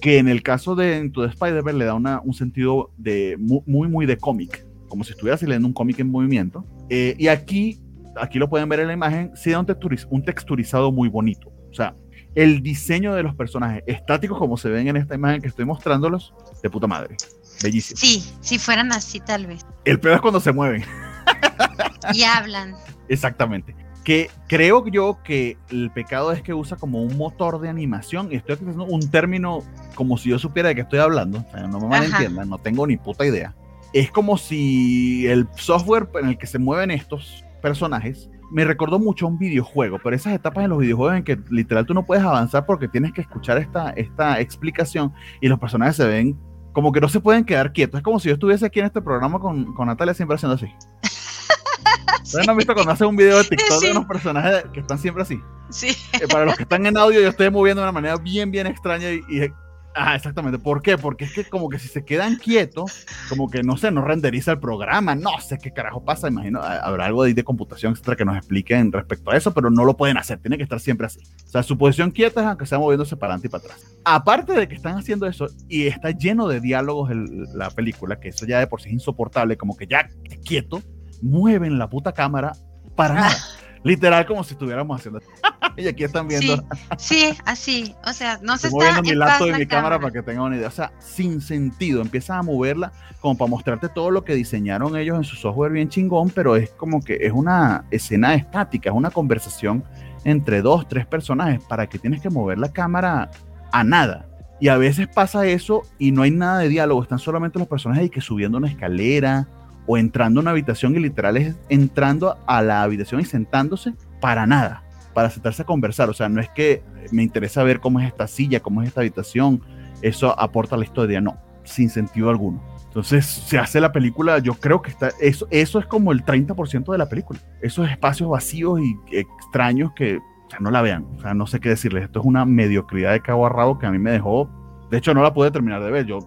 que en el caso de Into the Spider-Verse le da una, un sentido de muy, muy, de cómic, como si estuvieras leyendo un cómic en movimiento, eh, y aquí, aquí lo pueden ver en la imagen, sí da un, un texturizado muy bonito, o sea, el diseño de los personajes estáticos como se ven en esta imagen que estoy mostrándolos, de puta madre. Bellísimo. Sí, si fueran así tal vez. El peor es cuando se mueven. Y hablan. Exactamente. Que creo yo que el pecado es que usa como un motor de animación, y estoy utilizando un término como si yo supiera de qué estoy hablando, no me malentiendan, no tengo ni puta idea. Es como si el software en el que se mueven estos personajes me recordó mucho a un videojuego, pero esas etapas en los videojuegos en que literal tú no puedes avanzar porque tienes que escuchar esta, esta explicación y los personajes se ven como que no se pueden quedar quietos. Es como si yo estuviese aquí en este programa con, con Natalia siempre haciendo así. ¿Ustedes no han visto cuando hace un video de TikTok de unos personajes que están siempre así? Sí. Eh, para los que están en audio, yo estoy moviendo de una manera bien, bien extraña y, Ah, exactamente. ¿Por qué? Porque es que como que si se quedan quietos, como que no sé, no renderiza el programa, no sé qué carajo pasa, imagino, habrá algo de, de computación, etcétera, que nos expliquen respecto a eso, pero no lo pueden hacer, tiene que estar siempre así. O sea, su posición quieta es aunque sea moviéndose para adelante y para atrás. Aparte de que están haciendo eso, y está lleno de diálogos la película, que eso ya de por sí es insoportable, como que ya quieto, mueven la puta cámara para nada. Literal, como si estuviéramos haciendo. y aquí están viendo. Sí, así. O sea, no se Estoy está. moviendo mi laptop y mi cámara. para que tengan una idea. O sea, sin sentido. Empiezas a moverla como para mostrarte todo lo que diseñaron ellos en su software bien chingón, pero es como que es una escena estática, es una conversación entre dos, tres personajes para que tienes que mover la cámara a nada. Y a veces pasa eso y no hay nada de diálogo, están solamente los personajes y que subiendo una escalera o entrando a una habitación y literal es entrando a la habitación y sentándose para nada, para sentarse a conversar. O sea, no es que me interesa ver cómo es esta silla, cómo es esta habitación, eso aporta a la historia, no, sin sentido alguno. Entonces se hace la película, yo creo que está, eso, eso es como el 30% de la película. Esos espacios vacíos y extraños que no la vean. O sea, no sé qué decirles. Esto es una mediocridad de cabo a rabo que a mí me dejó. De hecho, no la pude terminar de ver. Yo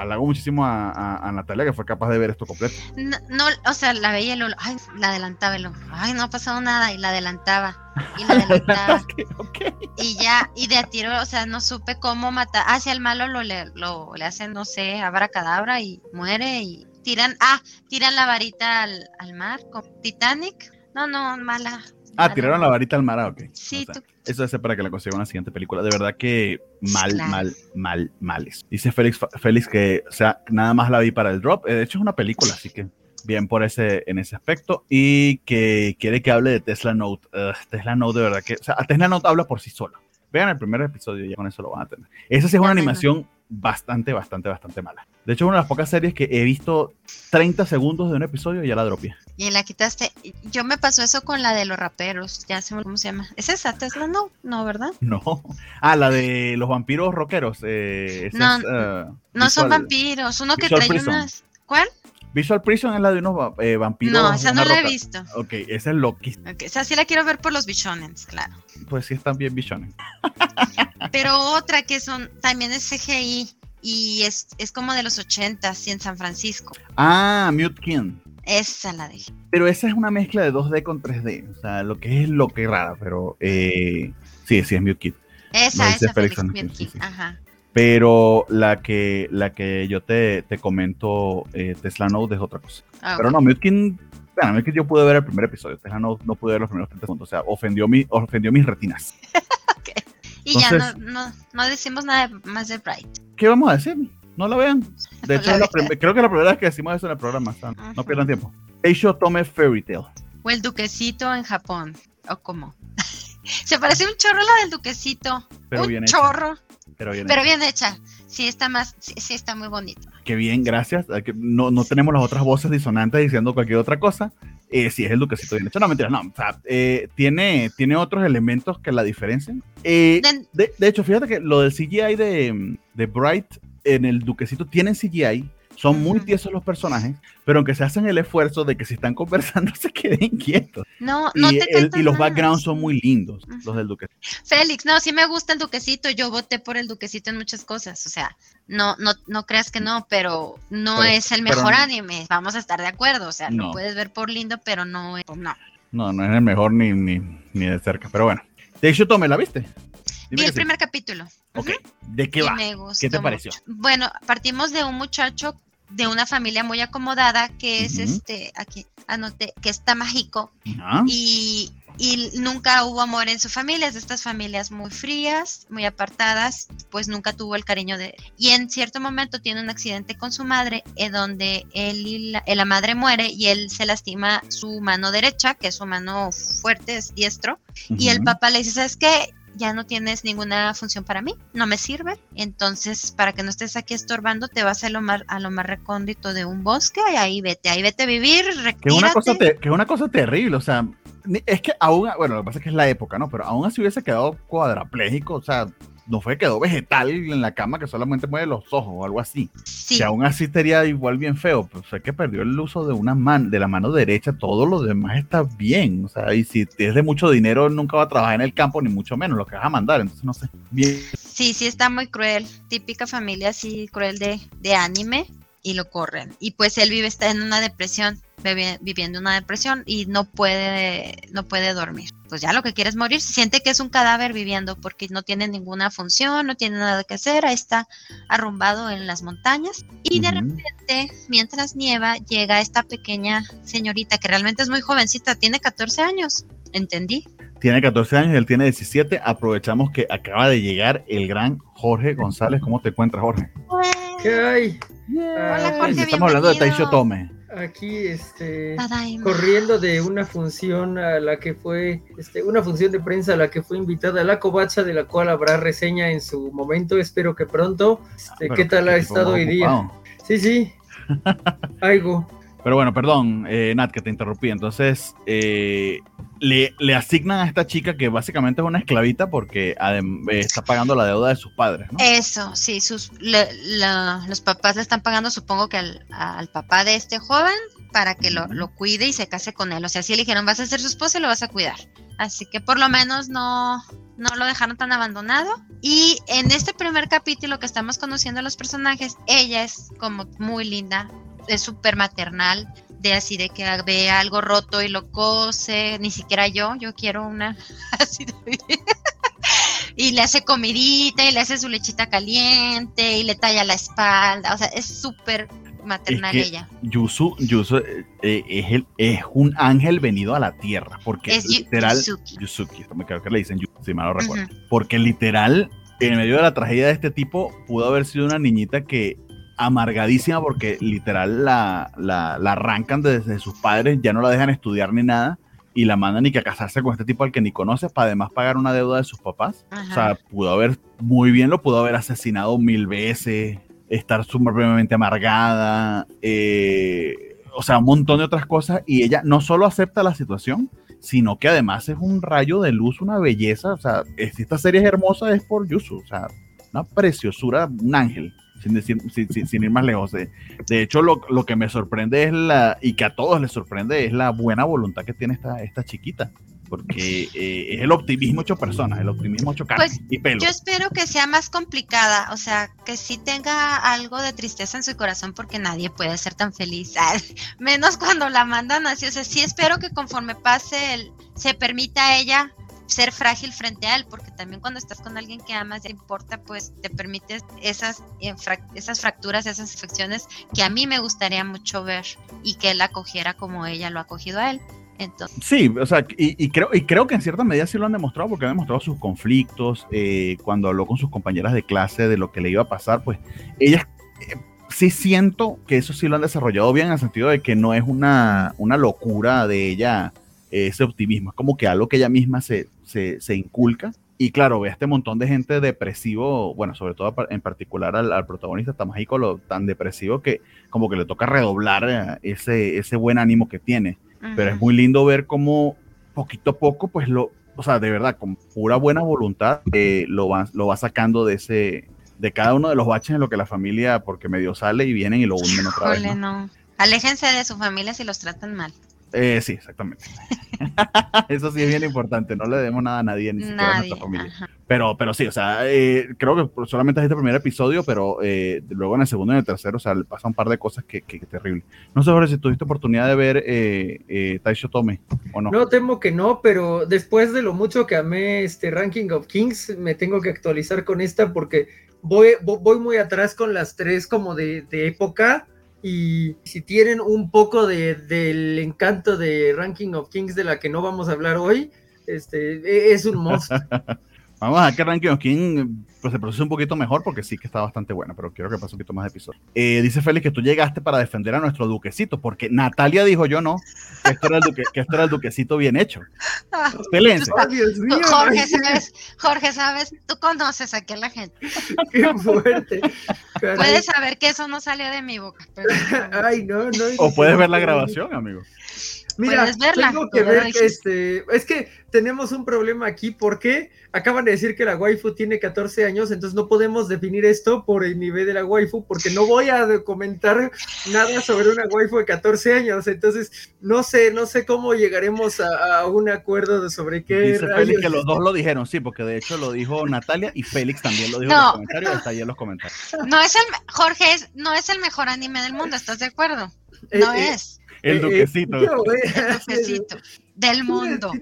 halago muchísimo a, Natalia que fue capaz de ver esto completo. No, o sea, la veía y lo, ay, la adelantaba y lo, ay, no ha pasado nada y la adelantaba y la adelantaba. Y ya, y de a tiro, o sea, no supe cómo matar. Ah, si al malo lo le, lo, le hacen, no sé, abracadabra y muere y tiran, ah, tiran la varita al, al mar con Titanic. No, no, mala, Ah, tiraron la varita al mar, ah, ok. Sí, Eso es para que la consiga una siguiente película. De verdad que mal, mal, mal, males. Dice Félix, Félix que, o sea, nada más la vi para el drop. Eh, de hecho, es una película, así que bien por ese, en ese aspecto. Y que quiere que hable de Tesla Note. Tesla Note, de verdad que, o sea, Tesla Note habla por sí solo. Vean el primer episodio y ya con eso lo van a tener. Esa sí es una animación bastante, bastante, bastante mala. De hecho, es una de las pocas series que he visto 30 segundos de un episodio y ya la dropié. Y la quitaste. Yo me pasó eso con la de los raperos. Ya sé cómo se llama. ¿Es esa Tesla? No, no, ¿verdad? No. Ah, la de los vampiros rockeros. Eh, no, eh, no son vampiros. Uno que trae unas. ¿Cuál? Visual Prison es la de unos eh, vampiros. No, esa no la he visto. Ok, esa es Loki. Okay, esa sí la quiero ver por los bichonens, claro. Pues sí, están bien bichones. Pero otra que son, también es CGI y es, es como de los 80 y en San Francisco. Ah, Mute King. Esa la dejé. Pero esa es una mezcla de 2D con 3D. O sea, lo que es lo que rara, pero eh, sí, sí es Mute King. Esa, es Mute King. Ajá. Pero la que, la que yo te, te comento, eh, Tesla Note, es otra cosa. Ah, pero no, Mute King, bueno, que yo pude ver el primer episodio. Tesla Note no pude ver los primeros 30 segundos. O sea, ofendió, mi, ofendió mis retinas. Y ya no, no, decimos nada más de Bright. ¿Qué vamos a decir? No la vean. De hecho, creo que la primera vez que decimos eso en el programa. no pierdan tiempo. Eisho Tome Fairy Tale. O el Duquecito en Japón. ¿O cómo? Se parece un chorro la del Duquecito. Pero un chorro. Pero bien, pero bien hecha. Sí está más, sí, está muy bonito. Qué bien, gracias. No, no tenemos las otras voces disonantes diciendo cualquier otra cosa. Eh, si es el duquecito bien hecho. No, mentira, no. O sea, eh, tiene, tiene otros elementos que la diferencian. Eh, de, de, hecho, fíjate que lo del CGI de, de Bright en el duquecito tienen CGI, son muy tiesos los personajes, pero aunque se hacen el esfuerzo de que si están conversando se queden quietos. No, no y, te y los backgrounds son muy lindos, los del duquecito. Félix, no, sí me gusta el duquecito, yo voté por el duquecito en muchas cosas, o sea, no, no, no creas que no, pero no es el mejor anime, vamos a estar de acuerdo, o sea, no. lo puedes ver por lindo, pero no, no. No, no es el mejor ni, ni, ni de cerca, pero bueno. De hecho, ¿me la viste? Vi el primer capítulo. Ok. ¿De qué va? ¿Qué te pareció? Bueno, partimos de un muchacho de una familia muy acomodada que es este, aquí anoté, que está mágico y, y, nunca hubo amor en su familia, es de estas familias muy frías, muy apartadas, pues nunca tuvo el cariño de... Y en cierto momento tiene un accidente con su madre, en donde él y la, la, madre muere y él se lastima su mano derecha, que es su mano fuerte, es diestro, y el papá le dice, ¿sabes qué? Ya no tienes ninguna función para mí, no me sirve. Entonces, para que no estés aquí estorbando, te vas a lo más, a lo más recóndito de un bosque y ahí vete, ahí vete a vivir, Que una cosa, que es una cosa terrible, o sea, es que aún, bueno, lo que pasa es que es la época, ¿no? Pero aún así hubiese quedado cuadrapléjico, o sea, no fue que quedó vegetal en la cama que solamente mueve los ojos o algo así. Sí. Que aún así estaría igual bien feo, pues fue que perdió el uso de una mano, de la mano derecha, todo lo demás está bien. O sea, y si es de mucho dinero, nunca va a trabajar en el campo, ni mucho menos lo que vas a mandar. Entonces, no sé. Bien. Sí, sí está muy cruel. Típica familia así cruel de, de anime y lo corren. Y pues él vive, está en una depresión, viviendo una depresión y no puede, no puede dormir. Pues ya lo que quiere es morir, se siente que es un cadáver viviendo porque no tiene ninguna función, no tiene nada que hacer, ahí está arrumbado en las montañas. Y de repente, mientras nieva, llega esta pequeña señorita que realmente es muy jovencita, tiene 14 años, entendí. Tiene 14 años, él tiene 17. Aprovechamos que acaba de llegar el gran Jorge González. ¿Cómo te encuentras, Jorge? ¿Qué hay? Hola, Jorge, Estamos hablando de Taisho Tome. Aquí, este, corriendo de una función a la que fue, este, una función de prensa a la que fue invitada la covacha, de la cual habrá reseña en su momento. Espero que pronto. Este, ¿Qué tal ha estado hoy día? Sí, sí. Algo. Pero bueno, perdón, eh, Nat, que te interrumpí. Entonces, eh, le, asignan a esta chica que básicamente es una esclavita porque está pagando la deuda de sus padres. ¿no? Eso, sí, sus, los papás le están pagando, supongo que al, papá de este joven para que lo, cuide y se case con él. O sea, si eligieron vas a ser su esposa y lo vas a cuidar. Así que por lo menos no, no lo dejaron tan abandonado. Y en este primer capítulo que estamos conociendo a los personajes, ella es como muy linda, es súper maternal, de así de que ve algo roto y lo cose, ni siquiera yo, yo quiero una así de y le hace comidita y le hace su lechita caliente y le talla la espalda, o sea, es súper maternal ella. Yusu, Yusu eh, eh, es, el, es un ángel venido a la tierra, porque es literal, Yusuki, Yusuki me creo que le dicen Yusuki, si mal no recuerdo, porque literal, en medio de la tragedia de este tipo, pudo haber sido una niñita que amargadísima porque literal la, la, arrancan desde sus padres, ya no la dejan estudiar ni nada y la mandan ni que a casarse con este tipo al que ni conoce para además pagar una deuda de sus papás. O sea, pudo haber, muy bien lo pudo haber asesinado mil veces, estar supremamente amargada, eh, o sea, un montón de otras cosas y ella no solo acepta la situación, sino que además es un rayo de luz, una belleza, o sea, esta serie es hermosa es por Yusu, o sea, una preciosura, un ángel sin, decir, sin, ir más lejos. De, hecho, lo, que me sorprende es la, y que a todos les sorprende, es la buena voluntad que tiene esta, esta chiquita. Porque eh, es el optimismo hecho persona, el optimismo hecho carne pues, y pelo. Yo espero que sea más complicada, o sea, que sí tenga algo de tristeza en su corazón, porque nadie puede ser tan feliz, menos cuando la mandan así. O sea, sí espero que conforme pase, el, se permita a ella ser frágil frente a él, porque también cuando estás con alguien que amas, te importa, pues te permite esas, esas fracturas, esas infecciones que a mí me gustaría mucho ver y que él acogiera como ella lo ha acogido a él. Entonces. Sí, o sea, y, creo, y creo que en cierta medida sí lo han demostrado porque han demostrado sus conflictos, eh, cuando habló con sus compañeras de clase de lo que le iba a pasar, pues ella eh, sí siento que eso sí lo han desarrollado bien en el sentido de que no es una, una locura de ella ese optimismo, es como que algo que ella misma se, se, inculca. Y claro, ve a este montón de gente depresivo, bueno, sobre todo en particular al, protagonista Tamajico, lo tan depresivo que como que le toca redoblar eh, ese, ese buen ánimo que tiene. Pero es muy lindo ver cómo poquito a poco, pues lo, o sea, de verdad, con pura buena voluntad, eh, lo, va, lo va sacando de ese, de cada uno de los baches en lo que la familia, porque medio sale y vienen y lo hunden otra vez. ¿no? Aléjense de su familia si los tratan mal. Eh, sí, exactamente. Eso sí es bien importante, no le demos nada a nadie, ni siquiera a nuestra familia. Pero, pero sí, o sea, eh, creo que solamente es este primer episodio, pero eh, luego en el segundo y en el tercero, o sea, le pasa un par de cosas que, que, terrible. No sé, Jorge, si tuviste oportunidad de ver eh, eh, Taisho Tome o no. No, temo que no, pero después de lo mucho que amé este Ranking of Kings, me tengo que actualizar con esta porque voy, voy muy atrás con las tres como de, de época y si tienen un poco de, del encanto de Ranking of Kings de la que no vamos a hablar hoy, este, e, es un monstruo. Vamos a que Ranking of King pues, se procese un poquito mejor porque sí que está bastante buena, pero quiero que pase un poquito más de episodio. Eh, dice Félix que tú llegaste para defender a nuestro duquecito, porque Natalia dijo yo no, que esto era el, duque, que esto era el duquecito bien hecho. Pelense. Jorge, sabes, Jorge, sabes, tú conoces aquí a la gente. Qué fuerte. Puedes saber que eso no salió de mi boca. Ay, no, no. O puedes ver la grabación, amigo. Mira, tengo que ver que este, es que tenemos un problema aquí porque acaban de decir que la waifu tiene 14 años, entonces no podemos definir esto por el nivel de la waifu, porque no voy a comentar nada sobre una waifu de 14 años, entonces no sé, no sé cómo llegaremos a, un acuerdo sobre qué. Dice Félix que los dos lo dijeron, sí, porque de hecho lo dijo Natalia y Félix también lo dijo en los comentarios, está ahí en los comentarios. No es el, Jorge, no es el mejor anime del mundo, ¿estás de acuerdo? Eh, no eh, es. El duquecito. el duquecito del mundo.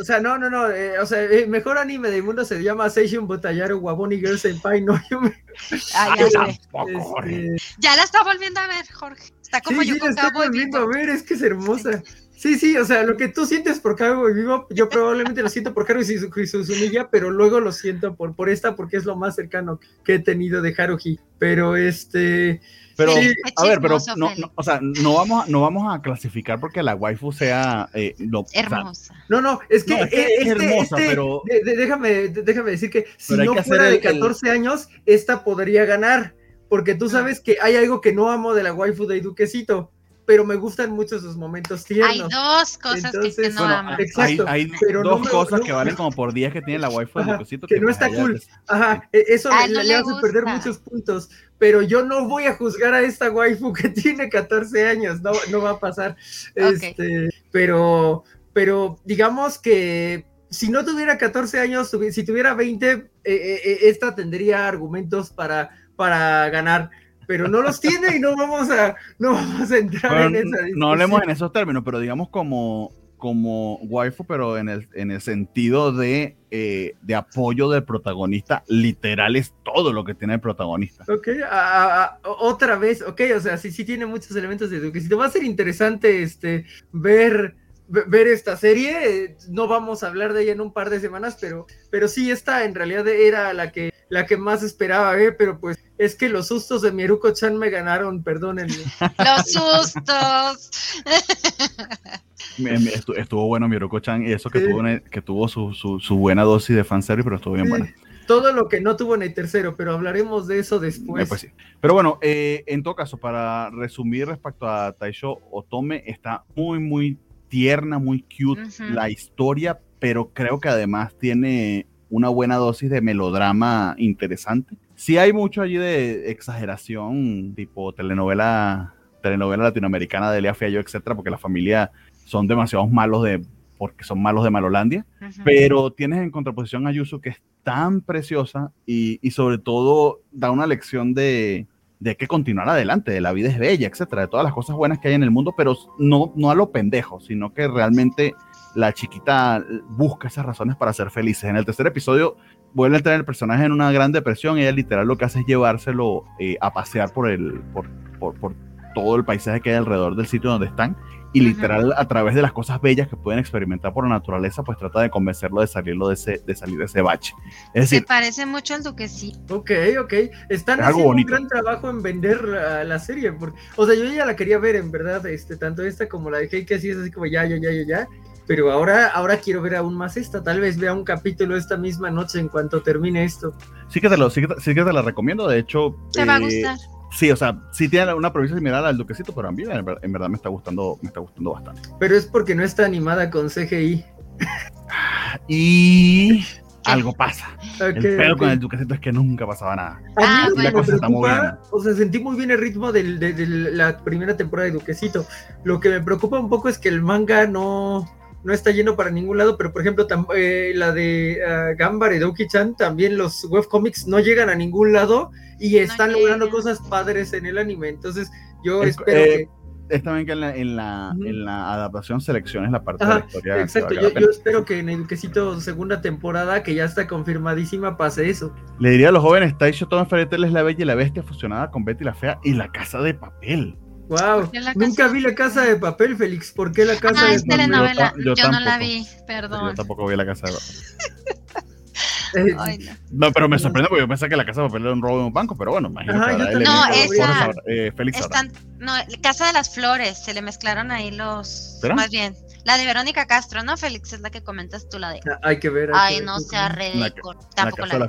O sea, no, no, no. Eh, o sea, el mejor anime del mundo se llama Seishun Botayaru Waboni Girl Senpai. No, yo me... ya, este... ya la está volviendo a ver, Jorge. Está como yo con Cabo volviendo a ver, es que es hermosa. Sí, sí, o sea, lo que tú sientes por Cabo Vivo, yo probablemente lo siento por Haruhi y Suzumiya, pero luego lo siento por, por esta porque es lo más cercano que he tenido de Haruhi. Pero este, pero, a ver, pero no, o sea, no vamos, no vamos a clasificar porque la waifu sea eh, hermosa. no, no, es que, es, este, hermosa, este, pero. déjame, déjame decir que si no fuera de 14 años, esta podría ganar. Porque tú sabes que hay algo que no amo de la waifu de Duquecito pero me gustan mucho sus momentos tiernos. Hay dos cosas que, no bueno, Exacto, hay, dos cosas que valen como por 10 que tiene la waifu de Duquecito. Que, no está cool. Ajá, e, eso le, hace perder muchos puntos pero yo no voy a juzgar a esta waifu que tiene 14 años, no, no va a pasar. Este, pero, pero digamos que si no tuviera 14 años, si tuviera 20, eh, eh, eh, esta tendría argumentos para, para ganar. Pero no los tiene y no vamos a, no vamos a entrar en esa discusión. No hablemos en esos términos, pero digamos como como waifu, pero en el, en el sentido de, eh, de apoyo del protagonista, literal es todo lo que tiene el protagonista. Ok, otra vez, ok, o sea, sí, sí tiene muchos elementos de te Va a ser interesante este, ver, ver esta serie, no vamos a hablar de ella en un par de semanas, pero, pero sí, esta en realidad era la que, la que más esperaba ver, pero pues es que los sustos de Mieruko-chan me ganaron, perdónenme. Los sustos. Estuvo bueno Miruko-chan y eso que tuvo, que tuvo su, su, buena dosis de fanservice, pero estuvo bien buena. Todo lo que no tuvo en el tercero, pero hablaremos de eso después. Pues pero bueno, eh, en todo caso, para resumir respecto a Taisho Otome, está muy, muy tierna, muy cute la historia, pero creo que además tiene una buena dosis de melodrama interesante. Sí hay mucho allí de exageración, tipo telenovela telenovela latinoamericana de Elia Fiallo, etcétera, porque la familia son demasiados malos de porque son malos de Malolandia, pero tienes en contraposición a Yusu que es tan preciosa y, y sobre todo da una lección de, de que continuar adelante, de la vida es bella, etcétera, de todas las cosas buenas que hay en el mundo, pero no, no a lo pendejo, sino que realmente la chiquita busca esas razones para ser felices. En el tercer episodio vuelve a entrar el personaje en una gran depresión y ella literal lo que hace es llevárselo eh, a pasear por, el, por, por, por todo el paisaje que hay alrededor del sitio donde están y literal a través de las cosas bellas que pueden experimentar por la naturaleza, pues trata de convencerlo de salirlo de ese, de salir de ese bache. Es decir, Se parece mucho al sí Ok, ok. Están haciendo un gran trabajo en vender la, serie. Porque, o sea, yo ya la quería ver, en verdad, este, tanto esta como la de que así es así como ya, ya, ya, ya, ya. Pero ahora, ahora quiero ver aún más esta. Tal vez vea un capítulo esta misma noche en cuanto termine esto. Sí que te lo, sí que, sí que te la recomiendo. De hecho, te va a eh, gustar sí, o sea, sí tiene una provincia similar al Duquecito, pero a mí en, verdad me está gustando, me está gustando bastante. Pero es porque no está animada con CGI. Y algo pasa. el pedo con el Duquecito es que nunca pasaba nada. Ah, cosa está muy bien. O sea, sentí muy bien el ritmo de, la primera temporada de Duquecito. Lo que me preocupa un poco es que el manga no, no está lleno para ningún lado, pero por ejemplo, eh, la de uh, Gambar y Doki-chan, también los webcomics no llegan a ningún lado y están logrando cosas padres en el anime. Entonces, yo espero eh, que. Es también que en la, en la, en la adaptación selecciones la parte de la historia. Exacto, yo, yo, espero que en el quesito segunda temporada, que ya está confirmadísima, pase eso. Le diría a los jóvenes: Taisho Toma Fairytale es la bella y la bestia fusionada con Betty la Fea y la casa de papel. Wow, nunca vi la casa de papel, Félix. ¿Por qué la casa ah, de papel? Yo, yo, no la vi, perdón. Yo tampoco vi la casa de papel. no. pero me sorprende porque yo pensé que la casa de papel era un robo de un banco, pero bueno, imagino No, esa. Eh, Félix no, Casa de las Flores, se le mezclaron ahí los. Más bien. La de Verónica Castro, ¿no, Félix? Es la que comentas tú, la de. Ah, hay que ver. Ay, no sea ridículo. Tampoco la, la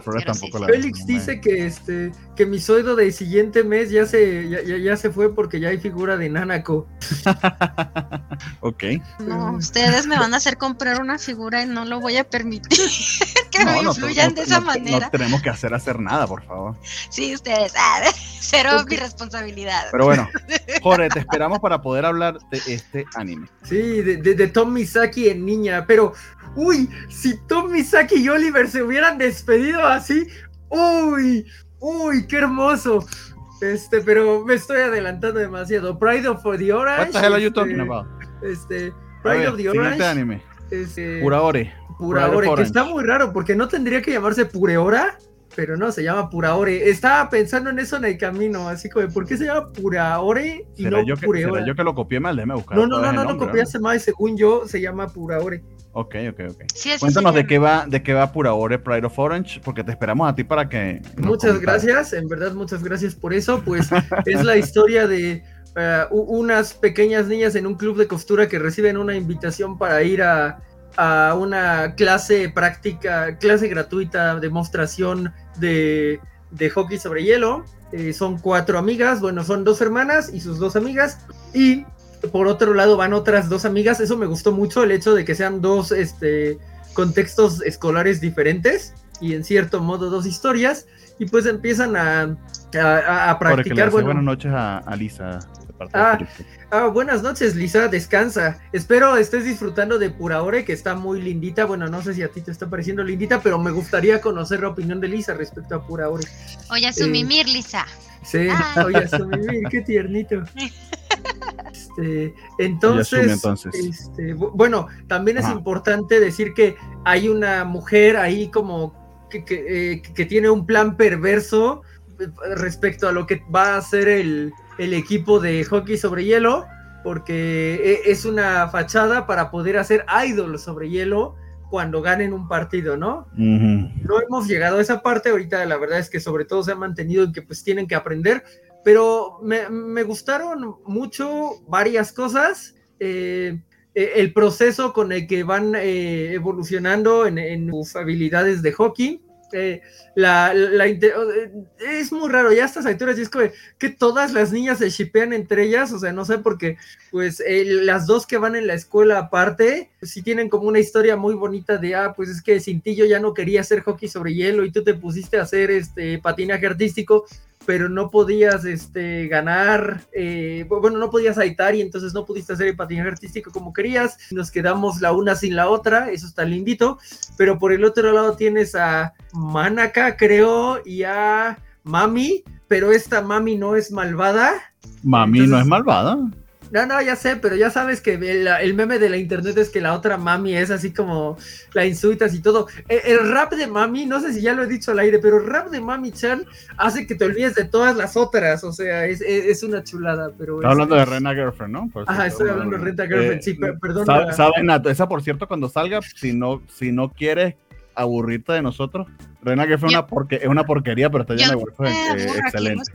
Félix dice que este que mi sueldo del siguiente mes ya se ya, ya, se fue porque ya hay figura de Nanako. ok. No, ustedes me van a hacer comprar una figura y no lo voy a permitir que me influyan de esa manera. No tenemos que hacer hacer nada, por favor. Sí, ustedes. Ah, cero mi responsabilidad. Pero bueno, Jorge, te esperamos para poder hablar de este anime. Sí, de, de, de Tom Misaki en niña, pero uy, si Tom Misaki y Oliver se hubieran despedido así, uy, uy, qué hermoso. Este, pero me estoy adelantando demasiado. Pride of the Orange. What the hell are you este, talking about? Este, Pride of the Orange. anime. Este, Puraore. Puraore, que está muy raro porque no tendría que llamarse Pureora pero no, se llama Puraore. Estaba pensando en eso en el camino, así como, ¿por qué se llama Puraore y no yo que, Pureora? yo que lo copié mal? Déjame buscar. No, no, no, no, no copiaste mal, según yo se llama Puraore. Ok, ok, ok. Cuéntanos de qué va, de qué va Puraore Pride of Orange, porque te esperamos a ti para que. Muchas gracias, en verdad, muchas gracias por eso. Pues es la historia de eh, unas pequeñas niñas en un club de costura que reciben una invitación para ir a a una clase práctica, clase gratuita, demostración de, de hockey sobre hielo. Eh, son cuatro amigas, bueno, son dos hermanas y sus dos amigas. Y por otro lado van otras dos amigas. Eso me gustó mucho, el hecho de que sean dos este, contextos escolares diferentes y en cierto modo dos historias. Y pues empiezan a, a, practicar. Bueno, buenas noches a, a Lisa. Ah, ah, buenas noches, Lisa, descansa. Espero estés disfrutando de Puraore, que está muy lindita. Bueno, no sé si a ti te está pareciendo lindita, pero me gustaría conocer la opinión de Lisa respecto a Puraore. Oye, a Sumimir, eh, Lisa. Sí, ah. oye, a Sumimir, qué tiernito. Este, entonces, Este, bueno, también es importante decir que hay una mujer ahí como que, que, eh, que tiene un plan perverso eh, respecto a lo que va a ser el, el equipo de hockey sobre hielo, porque e, es una fachada para poder hacer idol sobre hielo cuando ganen un partido, ¿no? No hemos llegado a esa parte, ahorita la verdad es que sobre todo se ha mantenido en que pues tienen que aprender, pero me, gustaron mucho varias cosas. Eh, e, el proceso con el que van eh, evolucionando en, en, sus habilidades de hockey, este, la, es muy raro, ya a estas alturas es que, todas las niñas se shipean entre ellas, o sea, no sé, porque pues eh, las dos que van en la escuela aparte, pues, sí tienen como una historia muy bonita de, ah, pues es que sin ti yo ya no quería hacer hockey sobre hielo y tú te pusiste a hacer este patinaje artístico, pero no podías este, ganar, eh, bueno, no podías aitar y entonces no pudiste hacer el patinaje artístico como querías, nos quedamos la una sin la otra, eso está lindito, pero por el otro lado tienes a Manaka, creo, y a Mami, pero esta Mami no es malvada. Mami no es malvada. No, no, ya sé, pero ya sabes que el, meme de la internet es que la otra mami es así como la insultas y todo. E, el, rap de mami, no sé si ya lo he dicho al aire, pero el rap de mami Chan hace que te olvides de todas las otras. O sea, es, una chulada. pero Estás hablando de Rena Girlfriend, ¿no? Ajá, estoy hablando de Rena Girlfriend, sí, eh, perdón. Saben, esa por cierto, cuando salga, si no, si no quieres aburrirte de nosotros. Rena que fue una porque es una porquería, pero está llena de eh, excelente.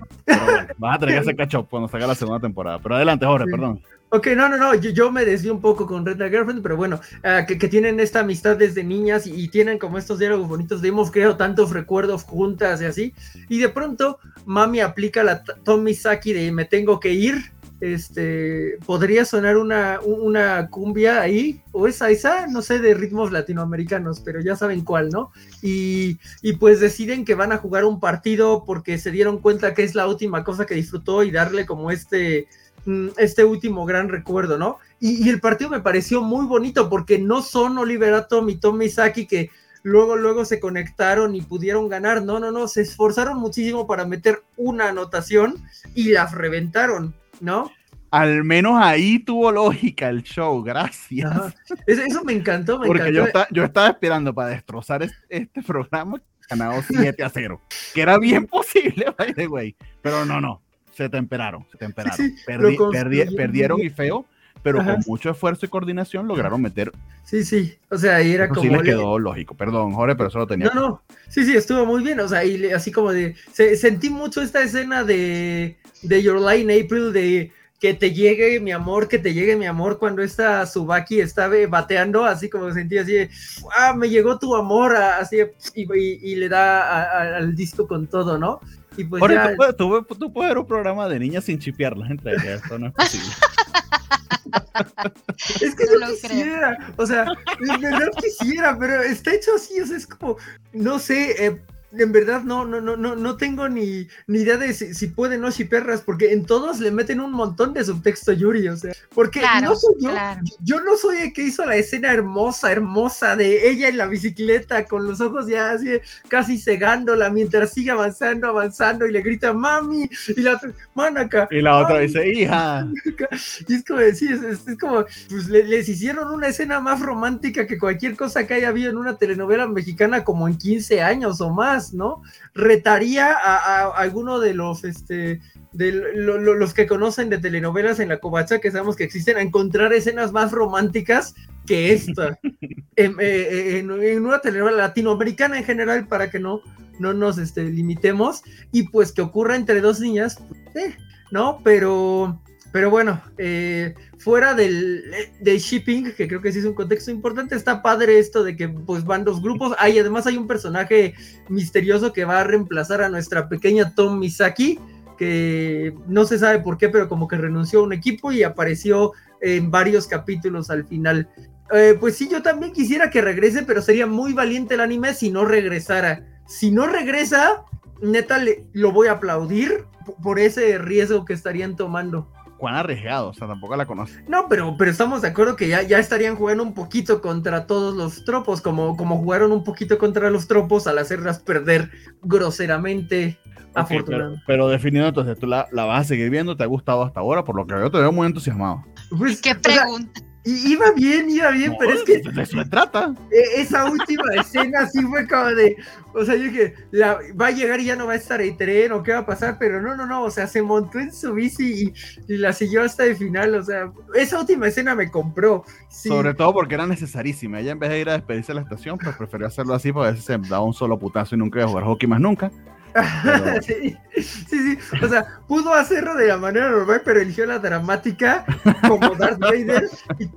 vas a tener que hacer cacho cuando salga la segunda temporada. Pero adelante, Jorge, perdón. Ok, no, no, no, yo, me desvío un poco con Red Girlfriend, pero bueno, ah, que, tienen esta amistad desde niñas y, tienen como estos diálogos bonitos de hemos creado tantos recuerdos juntas y así, y de pronto Mami aplica la Tommy Saki de me tengo que ir, este, podría sonar una, una cumbia ahí, o esa, esa, no sé, de ritmos latinoamericanos, pero ya saben cuál, ¿no? Y, y, pues deciden que van a jugar un partido porque se dieron cuenta que es la última cosa que disfrutó y darle como este, mm, este último gran recuerdo, ¿no? Y, el partido me pareció muy bonito porque no son Oliver Atom y Saki que luego, luego se conectaron y pudieron ganar. No, no, no, se esforzaron muchísimo para meter una anotación y las reventaron. ¿No? Al menos ahí tuvo lógica el show, gracias. Eso, me encantó, me Porque Yo, yo estaba esperando para destrozar este, programa ganado 7 a 0, que era bien posible, by the way, pero no, no, se temperaron, se temperaron. perdieron y feo, pero con mucho esfuerzo y coordinación lograron meter. Sí, sí, o sea, ahí era como. Sí, les quedó lógico, perdón, Jorge, pero eso lo tenía. No, no, sí, sí, estuvo muy bien, o sea, y así como de. sentí mucho esta escena de de Your Line April de que te llegue mi amor, que te llegue mi amor cuando esta Subaki estaba bateando, así como sentía así, ah, me llegó tu amor, así, y, le da al disco con todo, ¿no? Y pues ya... tú, puedes, tú, puedes ver un programa de niñas sin chipearlas entre ellas, esto no es posible. es que no yo quisiera, o sea, de verdad quisiera, pero está hecho así, o sea, es como, no sé, eh, en verdad no, no, no, no, no tengo ni, ni idea de si, si pueden o si perras, porque en todos le meten un montón de subtexto Yuri, o sea, porque no soy yo, yo no soy el que hizo la escena hermosa, hermosa de ella en la bicicleta con los ojos ya así casi cegándola mientras sigue avanzando, avanzando y le grita mami y la manaca. Y la otra dice hija. Y es como decir, es, como, pues les hicieron una escena más romántica que cualquier cosa que haya habido en una telenovela mexicana como en 15 años o más. ¿No? Retaría a, alguno de los, este, de los que conocen de telenovelas en la covacha, que sabemos que existen, a encontrar escenas más románticas que esta. Eh, eh, en, una telenovela latinoamericana en general, para que no, no nos este, limitemos, y pues que ocurra entre dos niñas, pues, eh, ¿no? Pero pero bueno, eh, fuera del, shipping, que creo que sí es un contexto importante, está padre esto de que pues van dos grupos. Hay, además hay un personaje misterioso que va a reemplazar a nuestra pequeña Tom Misaki, que no se sabe por qué, pero como que renunció a un equipo y apareció en varios capítulos al final. Eh, pues sí, yo también quisiera que regrese, pero sería muy valiente el anime si no regresara. Si no regresa, neta, le, lo voy a aplaudir por ese riesgo que estarían tomando cuán arriesgado, o sea, tampoco la conoce. No, pero, pero estamos de acuerdo que ya, ya estarían jugando un poquito contra todos los tropos, como, como jugaron un poquito contra los tropos al hacerlas perder groseramente. afortunadamente. Pero, definido, entonces tú la, vas a seguir viendo, te ha gustado hasta ahora, por lo que veo te veo muy entusiasmado. Pues, ¿Qué pregunta? Iba bien, iba bien, pero es que. De eso trata. E, esa última escena sí fue como de. O sea, yo dije, la, va a llegar y ya no va a estar el tren o qué va a pasar, pero no, no, no. O sea, se montó en su bici y, y la siguió hasta el final. O sea, esa última escena me compró. Sobre todo porque era necesarísima. Ella en vez de ir a despedirse de la estación, pues prefirió hacerlo así, porque a veces se daba un solo putazo y nunca iba a jugar hockey más nunca. sí, sí, O sea, pudo hacerlo de la manera normal, pero eligió la dramática como Darth Vader. Y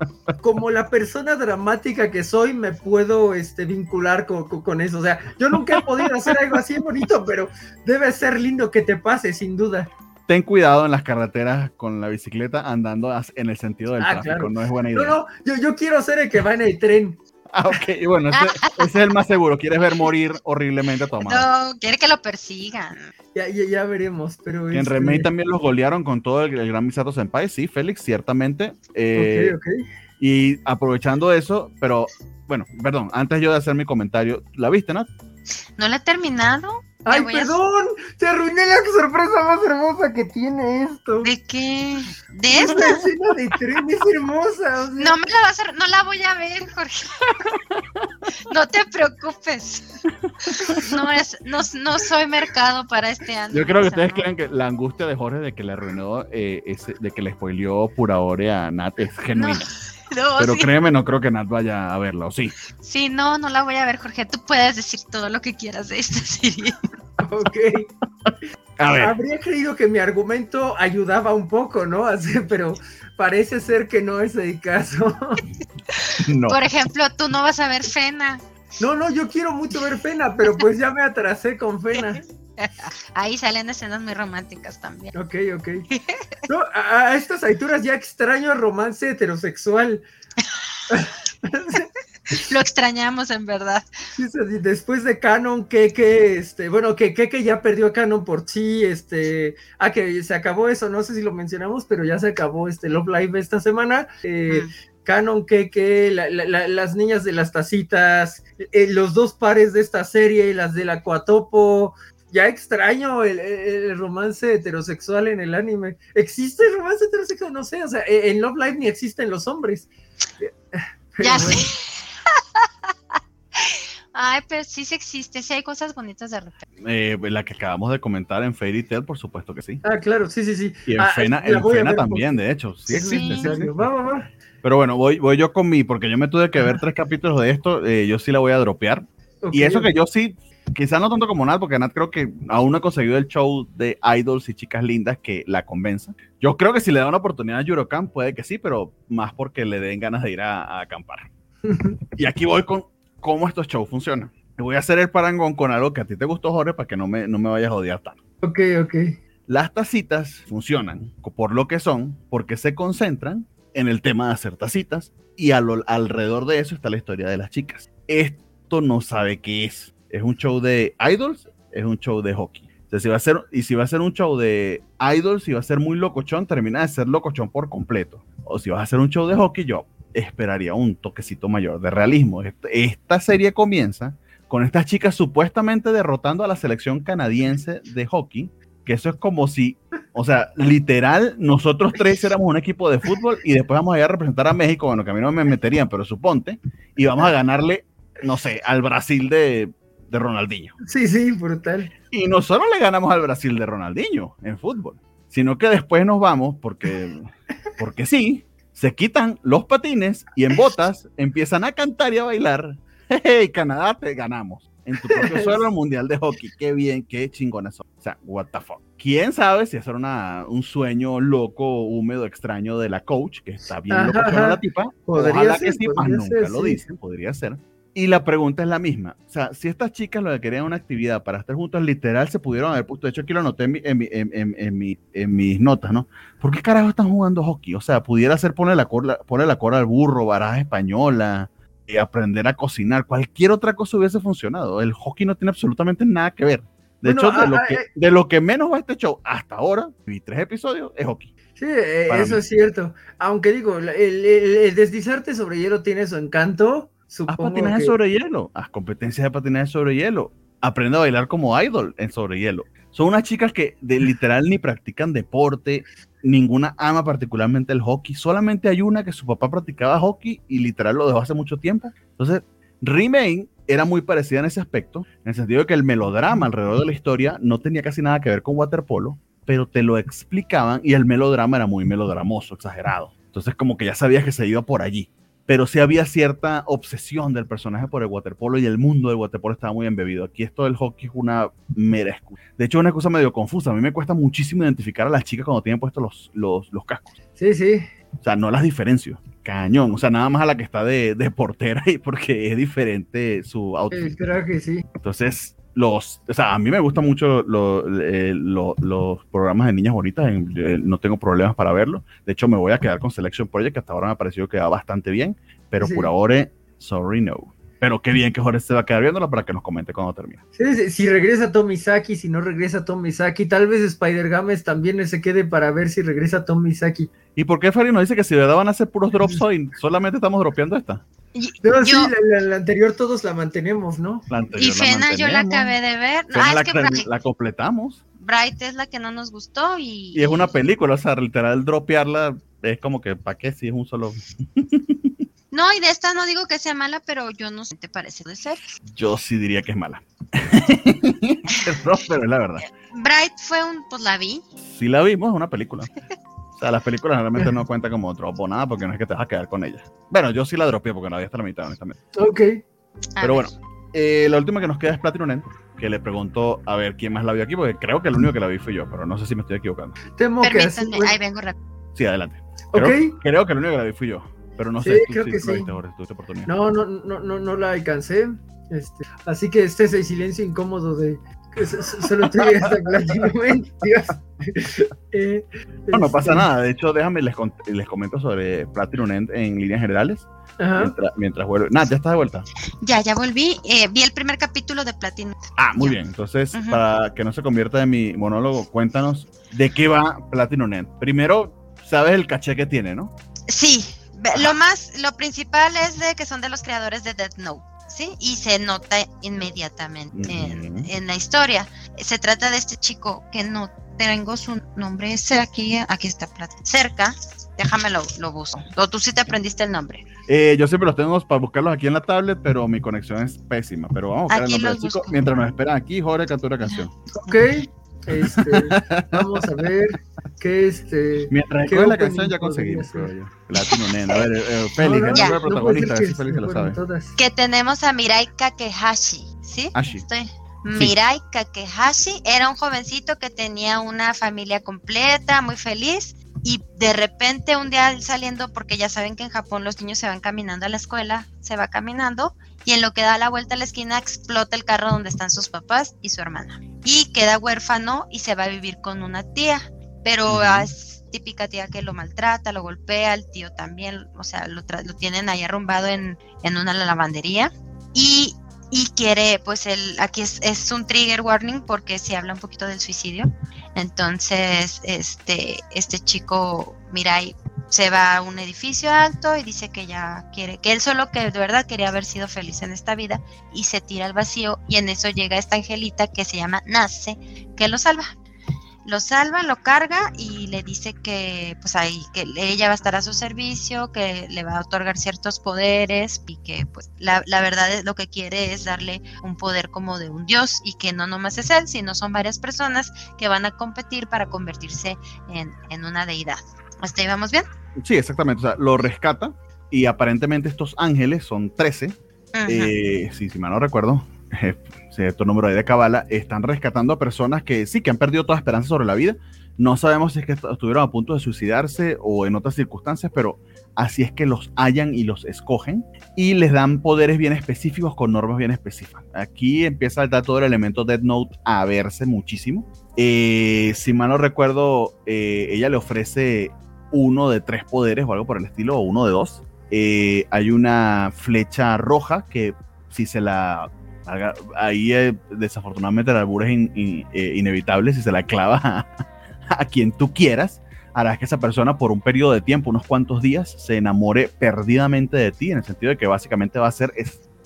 como la persona dramática que soy, me puedo este, vincular con, eso. O sea, yo nunca he podido hacer algo así bonito, pero debe ser lindo que te pase, sin duda. Ten cuidado en las carreteras con la bicicleta andando en el sentido del ah, tráfico, no es buena idea. No, no, yo, yo quiero ser el que va en el tren. Ah, ok, y bueno, ese, es el más seguro. ¿Quieres ver morir horriblemente a tu No, quiere que lo persigan. Ya, ya, veremos, pero... En este... Remake también los golearon con todo el, gran Misato Senpai, sí, Félix, ciertamente. Eh, ok, ok. Y aprovechando eso, pero bueno, perdón, antes yo de hacer mi comentario, ¿la viste, no? No la he terminado. Ay, perdón, te arruiné la sorpresa más hermosa que tiene esto. ¿De qué? ¿De esta? La escena de tren es hermosa. No me la vas a, no la voy a ver, Jorge. no te preocupes. No es, no, no, soy mercado para este año. Yo creo que ustedes creen que la angustia de Jorge de que le arruinó, eh, ese, de que le spoileó pura a Nat es genuina. Pero créeme, no creo que Nat vaya a verla, ¿o sí? Sí, no, no la voy a ver, Jorge. Tú puedes decir todo lo que quieras de esta serie. ok. Habría creído que mi argumento ayudaba un poco, ¿no? Así, pero parece ser que no es el caso. Por ejemplo, tú no vas a ver Fena. No, no, yo quiero mucho ver Fena, pero pues ya me atrasé con Fena. Ahí salen escenas muy románticas también. Ok, ok. a, estas alturas ya extraño romance heterosexual. Lo extrañamos en verdad. después de Canon, que, este, bueno, que, que, ya perdió Canon por sí, este, ah, que se acabó eso, no sé si lo mencionamos, pero ya se acabó este Love Live esta semana. Eh, Canon, que, que las niñas de las tacitas, eh, los dos pares de esta serie, las del Acuatopo, ya extraño el, romance heterosexual en el anime. ¿Existe el romance heterosexual? No sé, o sea, en Love Live ni existen los hombres. ya sé. Ay, pero sí se existe, sí hay cosas bonitas de repente. Eh, la que acabamos de comentar en Fairy Tail, por supuesto que sí. Ah, claro, sí, sí, sí. Y en ah, Fena, en Fena también, de hecho. Sí existe, sí, existe. Va, va, va. Pero bueno, voy, voy yo con mi, porque yo me tuve que ver tres capítulos de esto, eh, yo sí la voy a dropear. y eso que yo sí quizás no tanto como Nat, porque Nat creo que aún no ha conseguido el show de idols y chicas lindas que la convenzan. Yo creo que si le da una oportunidad a Eurocamp, puede que sí, pero más porque le den ganas de ir a, acampar. y aquí voy con cómo estos shows funcionan. Voy a hacer el parangón con algo que a ti te gustó, Jorge, para que no me, no me vayas a odiar tanto. Ok, ok. Las tacitas funcionan por lo que son, porque se concentran en el tema de hacer tacitas y alrededor de eso está la historia de las chicas. Esto no sabe qué es. ¿Es un show de idols? ¿Es un show de hockey? si va a ser, y si va a ser un show de idols, si va a ser muy locochón, termina de ser locochón por completo. O si vas a hacer un show de hockey, yo esperaría un toquecito mayor de realismo. Esta serie comienza con estas chicas supuestamente derrotando a la selección canadiense de hockey que eso es como si, o sea, literal, nosotros tres éramos un equipo de fútbol y después vamos a ir a representar a México, bueno, que a mí no me meterían, pero suponte, y vamos a ganarle, no sé, al Brasil de, de Ronaldinho. Sí, sí, brutal. Y no solo le ganamos al Brasil de Ronaldinho en fútbol, sino que después nos vamos, porque, porque sí, se quitan los patines y en botas empiezan a cantar y a bailar. ¡Hey, Canadá, te ganamos! en tu propio suelo mundial de hockey. Qué bien, qué chingona son. O sea, what the fuck. ¿Quién sabe si eso era un sueño loco, húmedo, extraño de la coach, que está bien loco la tipa? Podría ser, que sí, nunca lo dicen, podría ser. Y la pregunta es la misma. O sea, si estas chicas lo que querían una actividad para estar juntas, literal se pudieron haber puesto. De hecho, aquí lo noté en, en, en, mis notas, ¿no? ¿Por qué carajo están jugando hockey? O sea, pudiera ser poner la, cola, poner la al burro, baraja española, aprender a cocinar, cualquier otra cosa hubiese funcionado. El hockey no tiene absolutamente nada que ver. De hecho, de, lo ah, que, eh, de lo que menos va este show hasta ahora, vi tres episodios, es hockey. Sí, eh, eso es cierto. Aunque digo, el, deslizarte sobre hielo tiene su encanto. Haz patinaje sobre hielo, haz competencias de patinaje sobre hielo. Aprende a bailar como idol en sobre hielo. Son unas chicas que de literal ni practican deporte, ninguna ama particularmente el hockey. Solamente hay una que su papá practicaba hockey y literal lo dejó hace mucho tiempo. Entonces, Remain era muy parecida en ese aspecto, en el sentido de que el melodrama alrededor de la historia no tenía casi nada que ver con waterpolo, pero te lo explicaban y el melodrama era muy melodramoso, exagerado. Entonces, como que ya sabías que se iba por allí pero sí había cierta obsesión del personaje por el waterpolo y el mundo del waterpolo estaba muy embebido. Aquí esto del hockey es una mera excusa. De hecho, es una cosa medio confusa. A mí me cuesta muchísimo identificar a las chicas cuando tienen puestos los, los, los cascos. Sí, sí. O sea, no las diferencio. Cañón. O sea, nada más a la que está de, de portera y porque es diferente su outfit. El que sí. Entonces, los, o sea, a mí me gustan mucho eh, los programas de niñas bonitas, no tengo problemas para verlo. De hecho, me voy a quedar con Selection Project, que hasta ahora me ha parecido que va bastante bien, pero por ahora, sorry, no. Pero qué bien que Jorge se va a quedar viéndola para que nos comente cuando termine. Sí, si regresa Tommy Saki, si no regresa Tommy Saki, tal vez Spider Games también se quede para ver si regresa Tommy Saki. ¿Y por qué Fari nos dice que si verdad van a hacer puros drops hoy, solamente estamos dropeando esta? No, sí, la, anterior todos la mantenemos, ¿no? y Fena yo la acabé de ver. Ah, la, completamos. Bright es la que no nos gustó y... Y es una película, o sea, literal dropearla es como que, ¿para qué si es un solo... No, y de esta no digo que sea mala, pero yo no sé te parece de ser. Yo sí diría que es mala. pero es la verdad. Bright fue un, pues la vi. Sí la vimos, es una película. O sea, las películas realmente no cuentan como drop o nada porque no es que te vas a quedar con ellas. Bueno, yo sí la dropeé porque no había hasta la mitad, honestamente. Ok. Pero bueno, eh, la última que nos queda es Platinum End, que le preguntó a ver quién más la vio aquí, porque creo que el único que la vi fui yo, pero no sé si me estoy equivocando. Temo que ahí vengo rápido. Sí, adelante. Creo, creo que el único que la vi fui yo. Pero no sé, creo que sí. No, no, no, no, no la alcancé. Este, así que este es el silencio incómodo de solo estoy hasta Dios. Eh, no, no pasa este, nada. De hecho, déjame les, les comento sobre Platinum End en líneas generales. Mientras, mientras vuelve. Nada, ya estás de vuelta. Ya, ya volví. Eh, vi el primer capítulo de Platinum. Ah, muy bien. Entonces, para que no se convierta en mi monólogo, cuéntanos de qué va Platinum End. Primero, sabes el caché que tiene, ¿no? Sí, lo más, lo principal es de que son de los creadores de Death Note, ¿sí? Y se nota inmediatamente en, la historia. Se trata de este chico que no tengo su nombre, es aquí, aquí está cerca. Déjame lo, lo busco. O tú sí te aprendiste el nombre. Eh, yo siempre los tengo para buscarlos aquí en la tablet, pero mi conexión es pésima. Pero vamos a buscar el nombre chico. Mientras nos esperan aquí, Jorge captura canción. Ok. Este, vamos a ver qué este. Mientras la canción ya conseguimos. Latino Nena. A ver, eh, eh Félix, el protagonista, Que tenemos a Mirai Kakehashi, ¿sí? Ashi. Mirai Kakehashi era un jovencito que tenía una familia completa, muy feliz, y de repente un día saliendo, porque ya saben que en Japón los niños se van caminando a la escuela, se va caminando, y en lo que da la vuelta a la esquina explota el carro donde están sus papás y su hermana. Y queda huérfano y se va a vivir con una tía, pero es típica tía que lo maltrata, lo golpea, el tío también, o sea, lo, lo tienen ahí arrumbado en, en una lavandería. Y y quiere, pues el, aquí es, es, un trigger warning porque se habla un poquito del suicidio. Entonces, este, este chico, Mirai, se va a un edificio alto y dice que ya quiere, que él solo que de verdad quería haber sido feliz en esta vida y se tira al vacío y en eso llega esta angelita que se llama Nace, que lo salva lo salva, lo carga y le dice que pues ahí que ella va a estar a su servicio, que le va a otorgar ciertos poderes y que pues la, verdad es lo que quiere es darle un poder como de un dios y que no nomás es él, sino son varias personas que van a competir para convertirse en, una deidad. ¿Hasta ahí vamos bien? Sí, exactamente. O sea, lo rescata y aparentemente estos ángeles son 13. Eh, sí, si mal no recuerdo, cierto número de cabala, están rescatando a personas que sí, que han perdido toda esperanza sobre la vida. No sabemos si es que estuvieron a punto de suicidarse o en otras circunstancias, pero así es que los hallan y los escogen y les dan poderes bien específicos con normas bien específicas. Aquí empieza el dato del elemento Dead Note a verse muchísimo. Eh, si mal no recuerdo, eh, ella le ofrece uno de tres poderes o algo por el estilo, o uno de dos. Eh, hay una flecha roja que si se la ahí eh, desafortunadamente el albur es eh, inevitable, si se la clava a, quien tú quieras, harás que esa persona por un periodo de tiempo, unos cuantos días, se enamore perdidamente de ti, en el sentido de que básicamente va a ser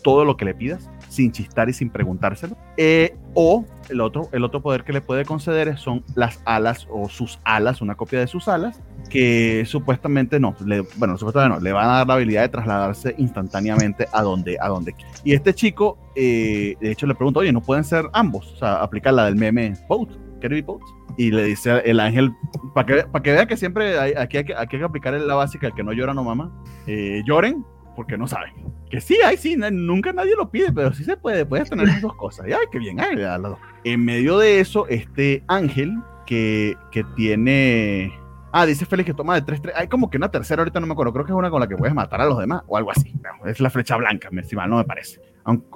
todo lo que le pidas, sin chistar y sin preguntárselo. Eh, o el otro, el otro poder que le puede conceder son las alas o sus alas, una copia de sus alas, que supuestamente no, le, bueno, supuestamente no, le van a dar la habilidad de trasladarse instantáneamente a donde, a donde Y este chico, eh, de hecho, le pregunta, oye, ¿no pueden ser ambos? O sea, aplicar la del meme Boat, Kirby Boat. Y le dice el ángel, para que, para que vea que siempre hay, aquí, hay que, hay que aplicar la básica, el que no llora no mama, eh, lloren porque no saben. Que sí, hay, sí, nunca nadie lo pide, pero sí se puede, puedes tener las dos cosas. Y ay, qué bien, ay, En medio de eso, este ángel que, que tiene Ah, dice Félix que toma de 3-3. Hay como que una tercera, ahorita no me acuerdo. Creo que es una con la que puedes matar a los demás o algo así. es la flecha blanca, si mal no me parece.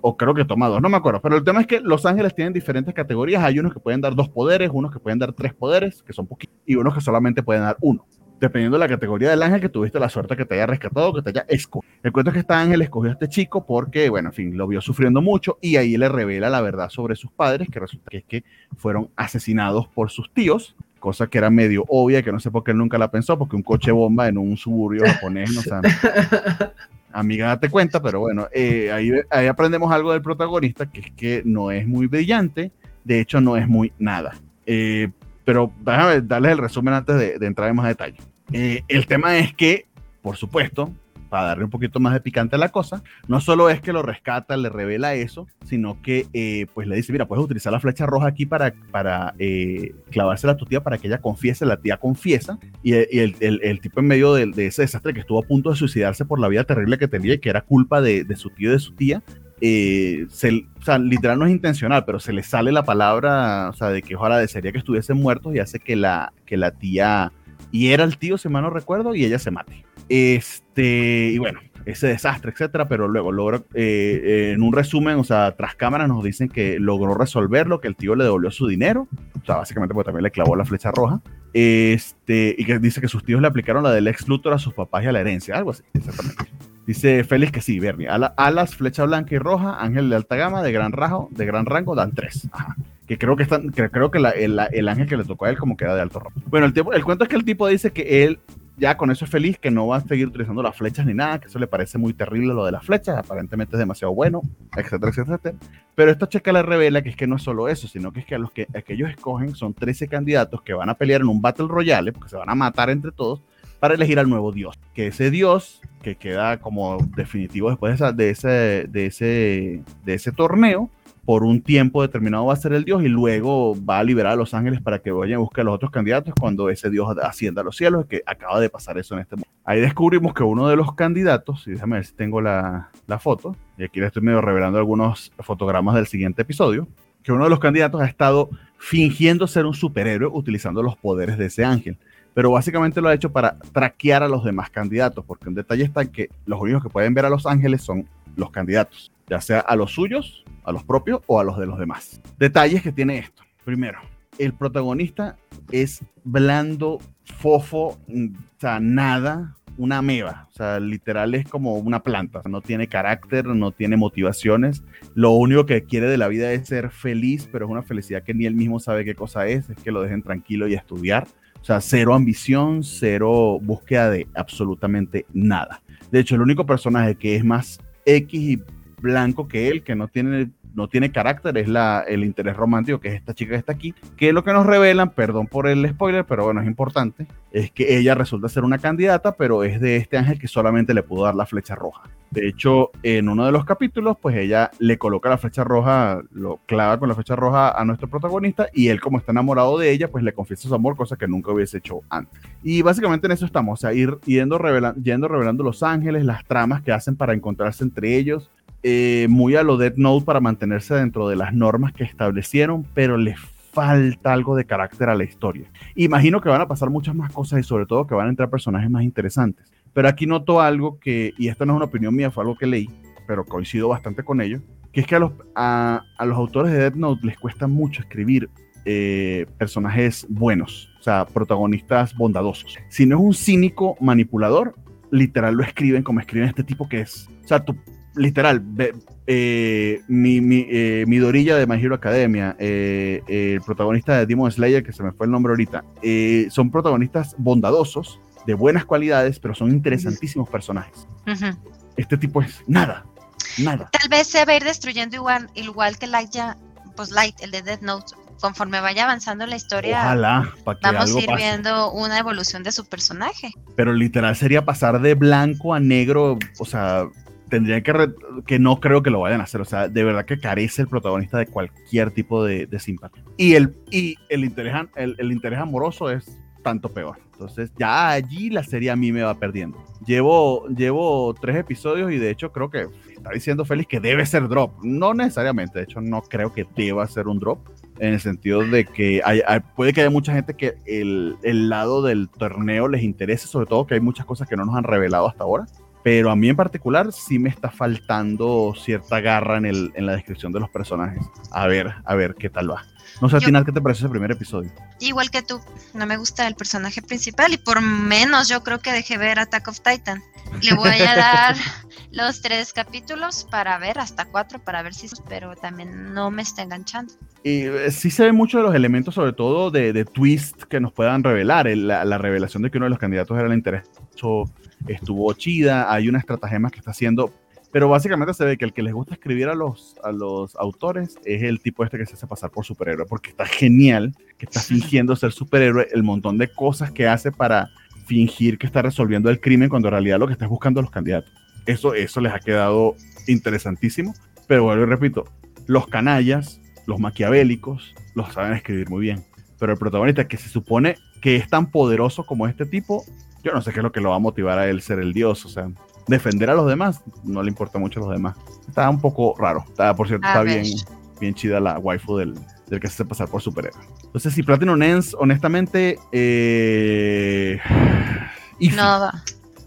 O creo que toma dos, no me acuerdo. Pero el tema es que los ángeles tienen diferentes categorías. Hay unos que pueden dar dos poderes, unos que pueden dar tres poderes, que son poquitos, y unos que solamente pueden dar uno. Dependiendo de la categoría del ángel que tuviste la suerte que te haya rescatado, que te haya escogido. El cuento es que este ángel escogió a este chico porque, bueno, en fin, lo vio sufriendo mucho y ahí le revela la verdad sobre sus padres, que resulta que es que fueron asesinados por sus tíos cosa que era medio obvia, que no sé por qué él nunca la pensó, porque un coche bomba en un suburbio japonés, no sea, amiga, date cuenta, pero bueno, eh, ahí, ahí aprendemos algo del protagonista, que es que no es muy brillante, de hecho no es muy nada. Eh, pero déjame darles el resumen antes de, entrar en más detalle. Eh, el tema es que, por supuesto, para darle un poquito más de picante a la cosa, no solo es que lo rescata, le revela eso, sino que eh, pues le dice, mira, puedes utilizar la flecha roja aquí para, para eh, clavársela a tu tía para que ella confiese, la tía confiesa, y, el, el, tipo en medio de, ese desastre que estuvo a punto de suicidarse por la vida terrible que tenía y que era culpa de, de su tío y de su tía, eh, se, o sea, literal no es intencional, pero se le sale la palabra, o sea, de que ojalá desearía que estuviesen muertos y hace que la, que la tía y era el tío, si mal no recuerdo, y ella se mate. Este, y bueno, ese desastre, etcétera, pero luego logra, eh, eh, en un resumen, o sea, tras cámaras nos dicen que logró resolverlo, que el tío le devolvió su dinero, o sea, básicamente porque también le clavó la flecha roja, este, y que dice que sus tíos le aplicaron la del ex Luthor a sus papás y a la herencia, algo así, exactamente. Dice Félix que sí, Bernie, alas, flecha blanca y roja, ángel de alta gama, de gran rango, de gran rango, dan tres. Ajá que creo que que creo que el, ángel que le tocó a él como queda de alto rango. Bueno, el, tipo, el cuento es que el tipo dice que él ya con eso es feliz, que no va a seguir utilizando las flechas ni nada, que eso le parece muy terrible lo de las flechas, aparentemente es demasiado bueno, etcétera, etcétera, Pero esta checa le revela que es que no es solo eso, sino que es que a los que, ellos escogen son 13 candidatos que van a pelear en un Battle Royale, porque se van a matar entre todos, para elegir al nuevo dios. Que ese dios, que queda como definitivo después de, ese torneo, por un tiempo determinado va a ser el Dios y luego va a liberar a los ángeles para que vayan a buscar a los otros candidatos cuando ese Dios ascienda a los cielos, que acaba de pasar eso en este momento. Ahí descubrimos que uno de los candidatos, y déjame ver si tengo la, la foto, y aquí le estoy medio revelando algunos fotogramas del siguiente episodio, que uno de los candidatos ha estado fingiendo ser un superhéroe utilizando los poderes de ese ángel. Pero básicamente lo ha hecho para traquear a los demás candidatos, porque un detalle está que los únicos que pueden ver a los ángeles son los candidatos, ya sea a los suyos, a los propios o a los de los demás. Detalles que tiene esto. Primero, el protagonista es blando, fofo, mm, o sea, nada, una meba, o sea, literal es como una planta, no tiene carácter, no tiene motivaciones, lo único que quiere de la vida es ser feliz, pero es una felicidad que ni él mismo sabe qué cosa es, es que lo dejen tranquilo y estudiar, sea, cero ambición, cero búsqueda de absolutamente nada. De hecho, el único personaje que es más X y blanco que él, que no tiene no tiene carácter, es la, el interés romántico, que es esta chica que está aquí, que lo que nos revelan, perdón por el spoiler, pero bueno, es importante, es que ella resulta ser una candidata, pero es de este ángel que solamente le pudo dar la flecha roja. De hecho, en uno de los capítulos, pues ella le coloca la flecha roja, lo clava con la flecha roja a nuestro protagonista y él como está enamorado de ella, pues le confiesa su amor, cosa que nunca hubiese hecho antes. Y básicamente en eso estamos, o sea, ir yendo, yendo revelando los ángeles, las tramas que hacen para encontrarse entre ellos, eh, muy a lo Dead Note para mantenerse dentro de las normas que establecieron, pero le falta algo de carácter a la historia. Imagino que van a pasar muchas más cosas y sobre todo que van a entrar personajes más interesantes. Pero aquí noto algo que, y esto no es una opinión mía, fue algo que leí, pero coincido bastante con ello, que es que a los, a, los autores de Dead Note les cuesta mucho escribir eh, personajes buenos, o sea, protagonistas bondadosos. Si no es un cínico manipulador, literal lo escriben como escriben este tipo que es. O sea, tú literal, eh, mi, mi, eh, Dorilla de My Hero Academia, eh, el protagonista de Demon Slayer, que se me fue el nombre ahorita, son protagonistas bondadosos, de buenas cualidades, pero son interesantísimos personajes. Este tipo es nada, nada. Tal vez se va a ir destruyendo igual, igual que Light, ya, pues Light, el de Death Note. Conforme vaya avanzando la historia, Ojalá, vamos a ir viendo una evolución de su personaje. Pero literal sería pasar de blanco a negro, o sea, tendrían que, que no creo que lo vayan a hacer. O sea, de verdad que carece el protagonista de cualquier tipo de, simpatía. Y el, y el, interés, el, interés amoroso es tanto peor. Entonces, ya allí la serie a mí me va perdiendo. Llevo, llevo tres episodios y de hecho creo que está diciendo Félix que debe ser drop. No necesariamente, de hecho no creo que deba ser un drop. En el sentido de que hay, puede que haya mucha gente que el, el lado del torneo les interese, sobre todo que hay muchas cosas que no nos han revelado hasta ahora pero a mí en particular sí me está faltando cierta garra en, el, en la descripción de los personajes. A ver, a ver qué tal va. No sé, al final, ¿qué te parece ese primer episodio? Igual que tú, no me gusta el personaje principal y por menos yo creo que dejé ver Attack of Titan. Le voy a dar los tres capítulos para ver, hasta cuatro, para ver si, pero también no me está enganchando. Y eh, sí se ven muchos de los elementos, sobre todo de, de twist que nos puedan revelar. La, la, revelación de que uno de los candidatos era el interés estuvo chida, hay una estratagema que está haciendo, pero básicamente se ve que el que les gusta escribir a los, a los autores es el tipo este que se hace pasar por superhéroe, porque está genial, que está fingiendo ser superhéroe, el montón de cosas que hace para fingir que está resolviendo el crimen cuando en realidad lo que está es buscando a los candidatos. Eso, eso les ha quedado interesantísimo, pero vuelvo y repito, los canallas, los maquiavélicos, los saben escribir muy bien, pero el protagonista que se supone que es tan poderoso como este tipo, yo no sé qué es lo que lo va a motivar a él ser el dios, o sea, defender a los demás, no le importa mucho a los demás. Está un poco raro, está, por cierto, está bien, bien chida la waifu del, del que se hace pasar por superhéroe. Entonces, si Platinum Ends, honestamente, eh... No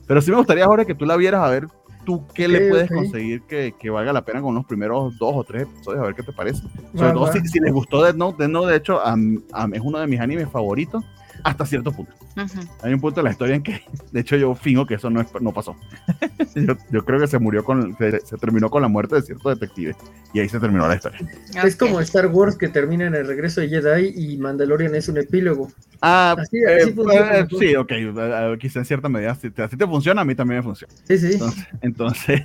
Pero sí me gustaría, ahora que tú la vieras, a ver tú qué le puedes conseguir que, que, valga la pena con los primeros dos o tres episodios, a ver qué te parece. Sobre todo si, si, les gustó Death Note, Death Note de hecho es uno de mis animes favoritos hasta cierto punto. Hay un punto de la historia en que, de hecho, yo fingo que eso no, no pasó. yo, creo que se murió con, se, terminó con la muerte de cierto detective y ahí se terminó la historia. Es como Star Wars que termina en el regreso de Jedi y Mandalorian es un epílogo. Ah, así, eh, pues, sí, ok, quizá en cierta medida, si te, así te funciona, a mí también me funciona. Sí, sí. Entonces,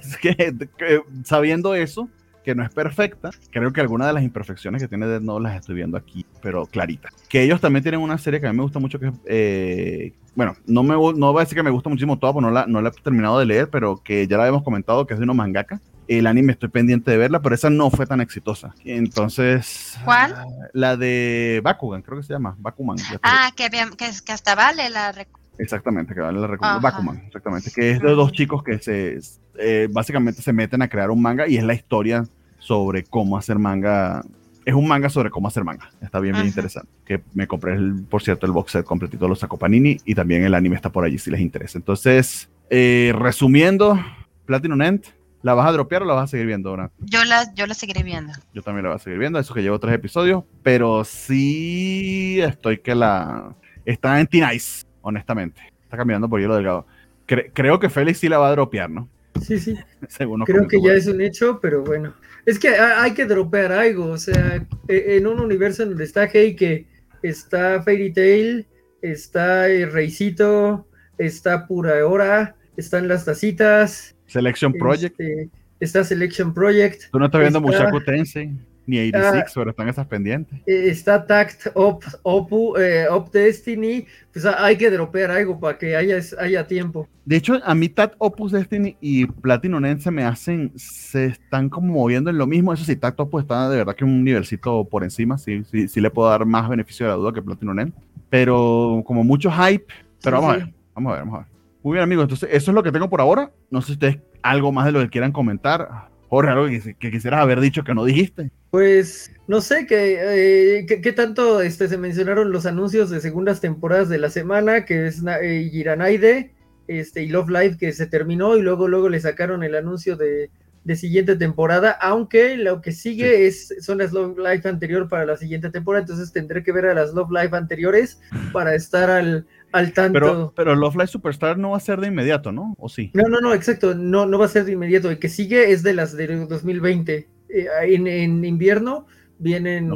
sabiendo eso, que no es perfecta. Creo que algunas de las imperfecciones que tiene Dead Note las estoy viendo aquí, pero clarita. Que ellos también tienen una serie que a mí me gusta mucho, que eh, bueno, no, me, no voy a decir que me gusta muchísimo toda, porque no la, no la he terminado de leer, pero que ya la habíamos comentado, que es de uno mangaka. El anime estoy pendiente de verla, pero esa no fue tan exitosa. Entonces. ¿Cuál? La de Bakugan, creo que se llama. Bakuman. Ah, que, que, hasta vale la. Exactamente, que vale la Bakuman, exactamente. Que es de dos chicos que se. Eh, básicamente se meten a crear un manga y es la historia sobre cómo hacer manga es un manga sobre cómo hacer manga. Está bien, bien interesante. Que me compré, el, por cierto, el box set completito, lo sacó Panini y también el anime está por allí si les interesa. Entonces, eh, resumiendo, Platinum End, ¿la vas a dropear o la vas a seguir viendo, ahora? Yo la, yo la seguiré viendo. Yo también la voy a seguir viendo, eso que llevo tres episodios, pero sí estoy que la... Está en T-Nice, honestamente. Está caminando por hielo delgado. creo que Félix sí la va a dropear, ¿no? Sí, sí. Creo que ya es un hecho, pero bueno. Es que hay que dropear algo, o sea, e, en un universo en donde está Heike, está Fairy Tail, está el Reycito, está Pura Hora, están las tacitas. Selection Project. Este, está Selection Project. Tú no estás viendo Mushaku Tensei ni 86, pero están esas pendientes. Eh, está Tact Op, Opu, eh, Op Destiny, pues hay que dropear algo para que haya, haya tiempo. De hecho, a mí Tact Opus Destiny y Platinum End se me hacen, se están como moviendo en lo mismo. Eso sí, Tact Opus está de verdad que un nivelcito por encima, sí, sí, sí le puedo dar más beneficio de la duda que Platinum End. Pero como mucho hype, pero vamos a ver, vamos a ver, vamos a ver. Muy bien, amigos, entonces eso es lo que tengo por ahora. No sé si ustedes algo más de lo que quieran comentar. Jorge, algo que, que quisieras haber dicho que no dijiste. Pues no sé qué eh, tanto este, se mencionaron los anuncios de segundas temporadas de la semana, que es eh, Giranaide este, y Love Live que se terminó y luego luego le sacaron el anuncio de, siguiente temporada, aunque lo que sigue es son las Love Live anterior para la siguiente temporada, entonces tendré que ver a las Love Live anteriores para estar al, al tanto. Pero, pero Love Live Superstar no va a ser de inmediato, ¿no? ¿O sí? No, no, no, exacto, no, no va a ser de inmediato. El que sigue es de las de 2020. Eh, en, invierno vienen.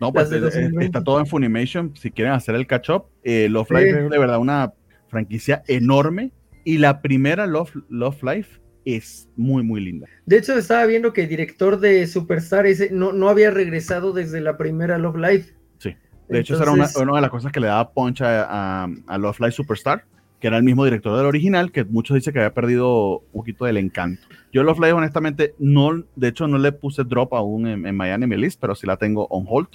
No, pues eh, eh, está todo en Funimation. Si quieren hacer el catch up, Love Life es de verdad una franquicia enorme. Y la primera Love, Love Life es muy, muy linda. De hecho, estaba viendo que el director de Superstar ese no, no había regresado desde la primera Love Life. De hecho, esa era una, de las cosas que le daba poncha a, a Love Life Superstar que era el mismo director del original, que muchos dicen que había perdido un poquito del encanto. Yo Love Live, honestamente, no, de hecho, no le puse drop aún en, en Miami List, pero sí la tengo on hold.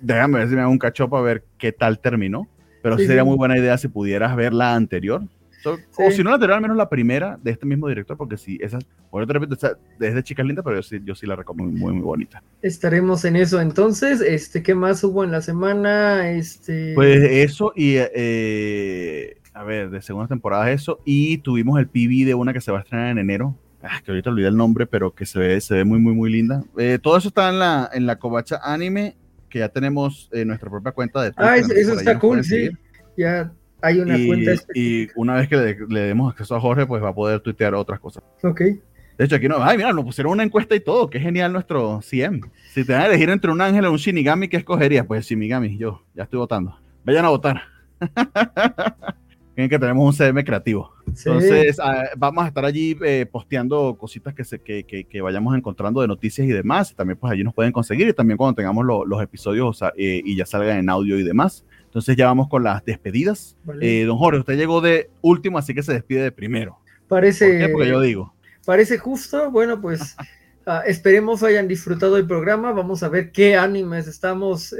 déjame ver si me hago un cacho para ver qué tal terminó. Pero sí, sería muy buena idea si pudieras ver la anterior. O si no la anterior, al menos la primera de este mismo director, porque sí, esa, bueno, te repito, desde Chicas Lindas, pero yo sí, yo sí la recomiendo muy, muy bonita. Estaremos en eso entonces. Este, ¿Qué más hubo en la semana? Este... Pues eso y eh, a ver, de segunda temporada eso, y tuvimos el PV de una que se va a estrenar en enero, ah, que ahorita olvidé el nombre, pero que se ve, se ve muy, muy, muy linda. Eh, todo eso está en la, en la Covacha Anime, que ya tenemos eh, nuestra propia cuenta de Ah, eso, está cool, sí. Ya hay una cuenta. Y una vez que le, demos acceso a Jorge, pues va a poder tuitear otras cosas. Ok. De hecho, aquí no, ay, mira, nos pusieron una encuesta y todo, qué genial nuestro CM. Si te van a elegir entre un ángel o un Shinigami, ¿qué escogerías? Pues Shinigami, yo, ya estoy votando. Vayan a votar. que tenemos un CM creativo. Entonces, ah, vamos a estar allí eh, posteando cositas que, se, que, que, vayamos encontrando de noticias y demás. También, pues allí nos pueden conseguir y también cuando tengamos los episodios eh, y ya salgan en audio y demás. Entonces, ya vamos con las despedidas. Eh, don Jorge, usted llegó de último, así que se despide de primero. Parece. Porque yo digo. Parece justo. Bueno, pues. Ah, esperemos hayan disfrutado el programa. Vamos a ver qué animes estamos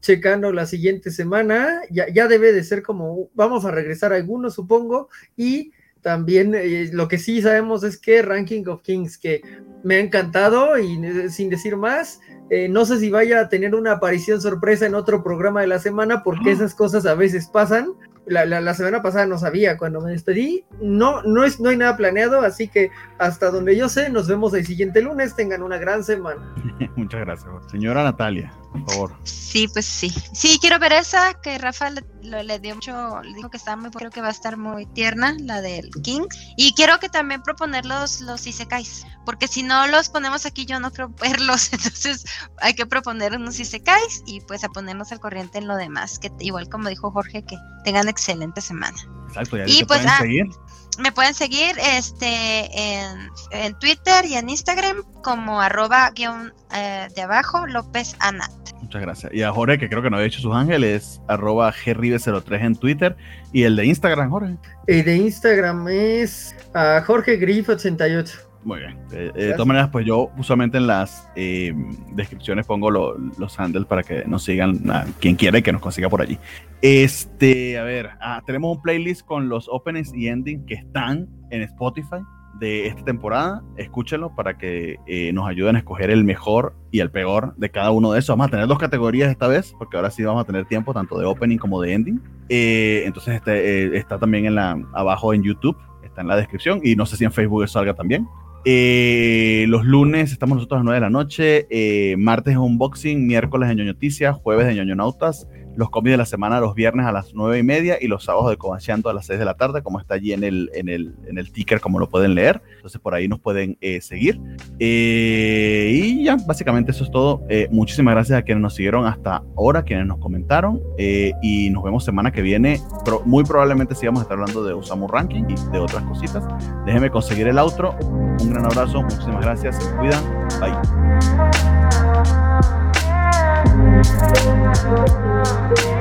checando la siguiente semana. Ya, ya debe de ser como, vamos a regresar a algunos, supongo, y también eh, lo que sí sabemos es que Ranking of Kings, que me ha encantado y eh, sin decir más, eh, no sé si vaya a tener una aparición sorpresa en otro programa de la semana, porque esas cosas a veces pasan. La, la, semana pasada no sabía cuando me despedí. No, no, es, no hay nada planeado, así que hasta donde yo sé, nos vemos el siguiente lunes. Tengan una gran semana. Muchas gracias. Señora Natalia, por favor. Sí, pues sí. Sí, quiero ver esa que Rafa le, dio mucho, le dijo que está muy, creo que va a estar muy tierna, la del King. Y quiero que también proponer los, los Isekais, porque si no los ponemos aquí, yo no creo verlos. Entonces hay que proponer unos Isekais y pues a ponernos al corriente en lo demás, que igual como dijo Jorge, que tengan excelente semana. Exacto, y pues pueden ah, seguir. Me pueden seguir este en, en, Twitter y en Instagram como arroba guion eh, de abajo López Anat. Muchas gracias. Y a Jorge, que creo que no había hecho sus ángeles, arroba gribe03 en Twitter. Y el de Instagram, Jorge. El de Instagram es a Jorge Grif 88. Muy bien. Eh, eh, de todas maneras, pues yo usualmente en las eh, descripciones pongo los handles para que nos sigan a quien quiera y que nos consiga por allí. Este, a ver, ah, tenemos un playlist con los openings y endings que están en Spotify. de esta temporada. Escúchenlo para que eh, nos ayuden a escoger el mejor y el peor de cada uno de esos. Vamos a tener dos categorías esta vez, porque ahora sí vamos a tener tiempo tanto de opening como de ending. Entonces este, está también en la, abajo en YouTube, está en la descripción y no sé si en Facebook salga también. Los lunes estamos nosotros a las 9 de la noche, martes es unboxing, miércoles de ñoño noticias, jueves de ñoño nautas, los cómics de la semana los viernes a las nueve y media y los sábados de Cobacheando a las 6 de la tarde, como está allí en el, en el, en el ticker, como lo pueden leer. Entonces por ahí nos pueden eh, seguir. Eh, y ya, básicamente eso es todo. Eh, muchísimas gracias a quienes nos siguieron hasta ahora, quienes nos comentaron. y nos vemos semana que viene. Muy probablemente sigamos a estar hablando de Usamu Ranking y de otras cositas. Déjenme conseguir el outro. Un gran abrazo, muchísimas gracias, cuidan. Bye. I'm not going to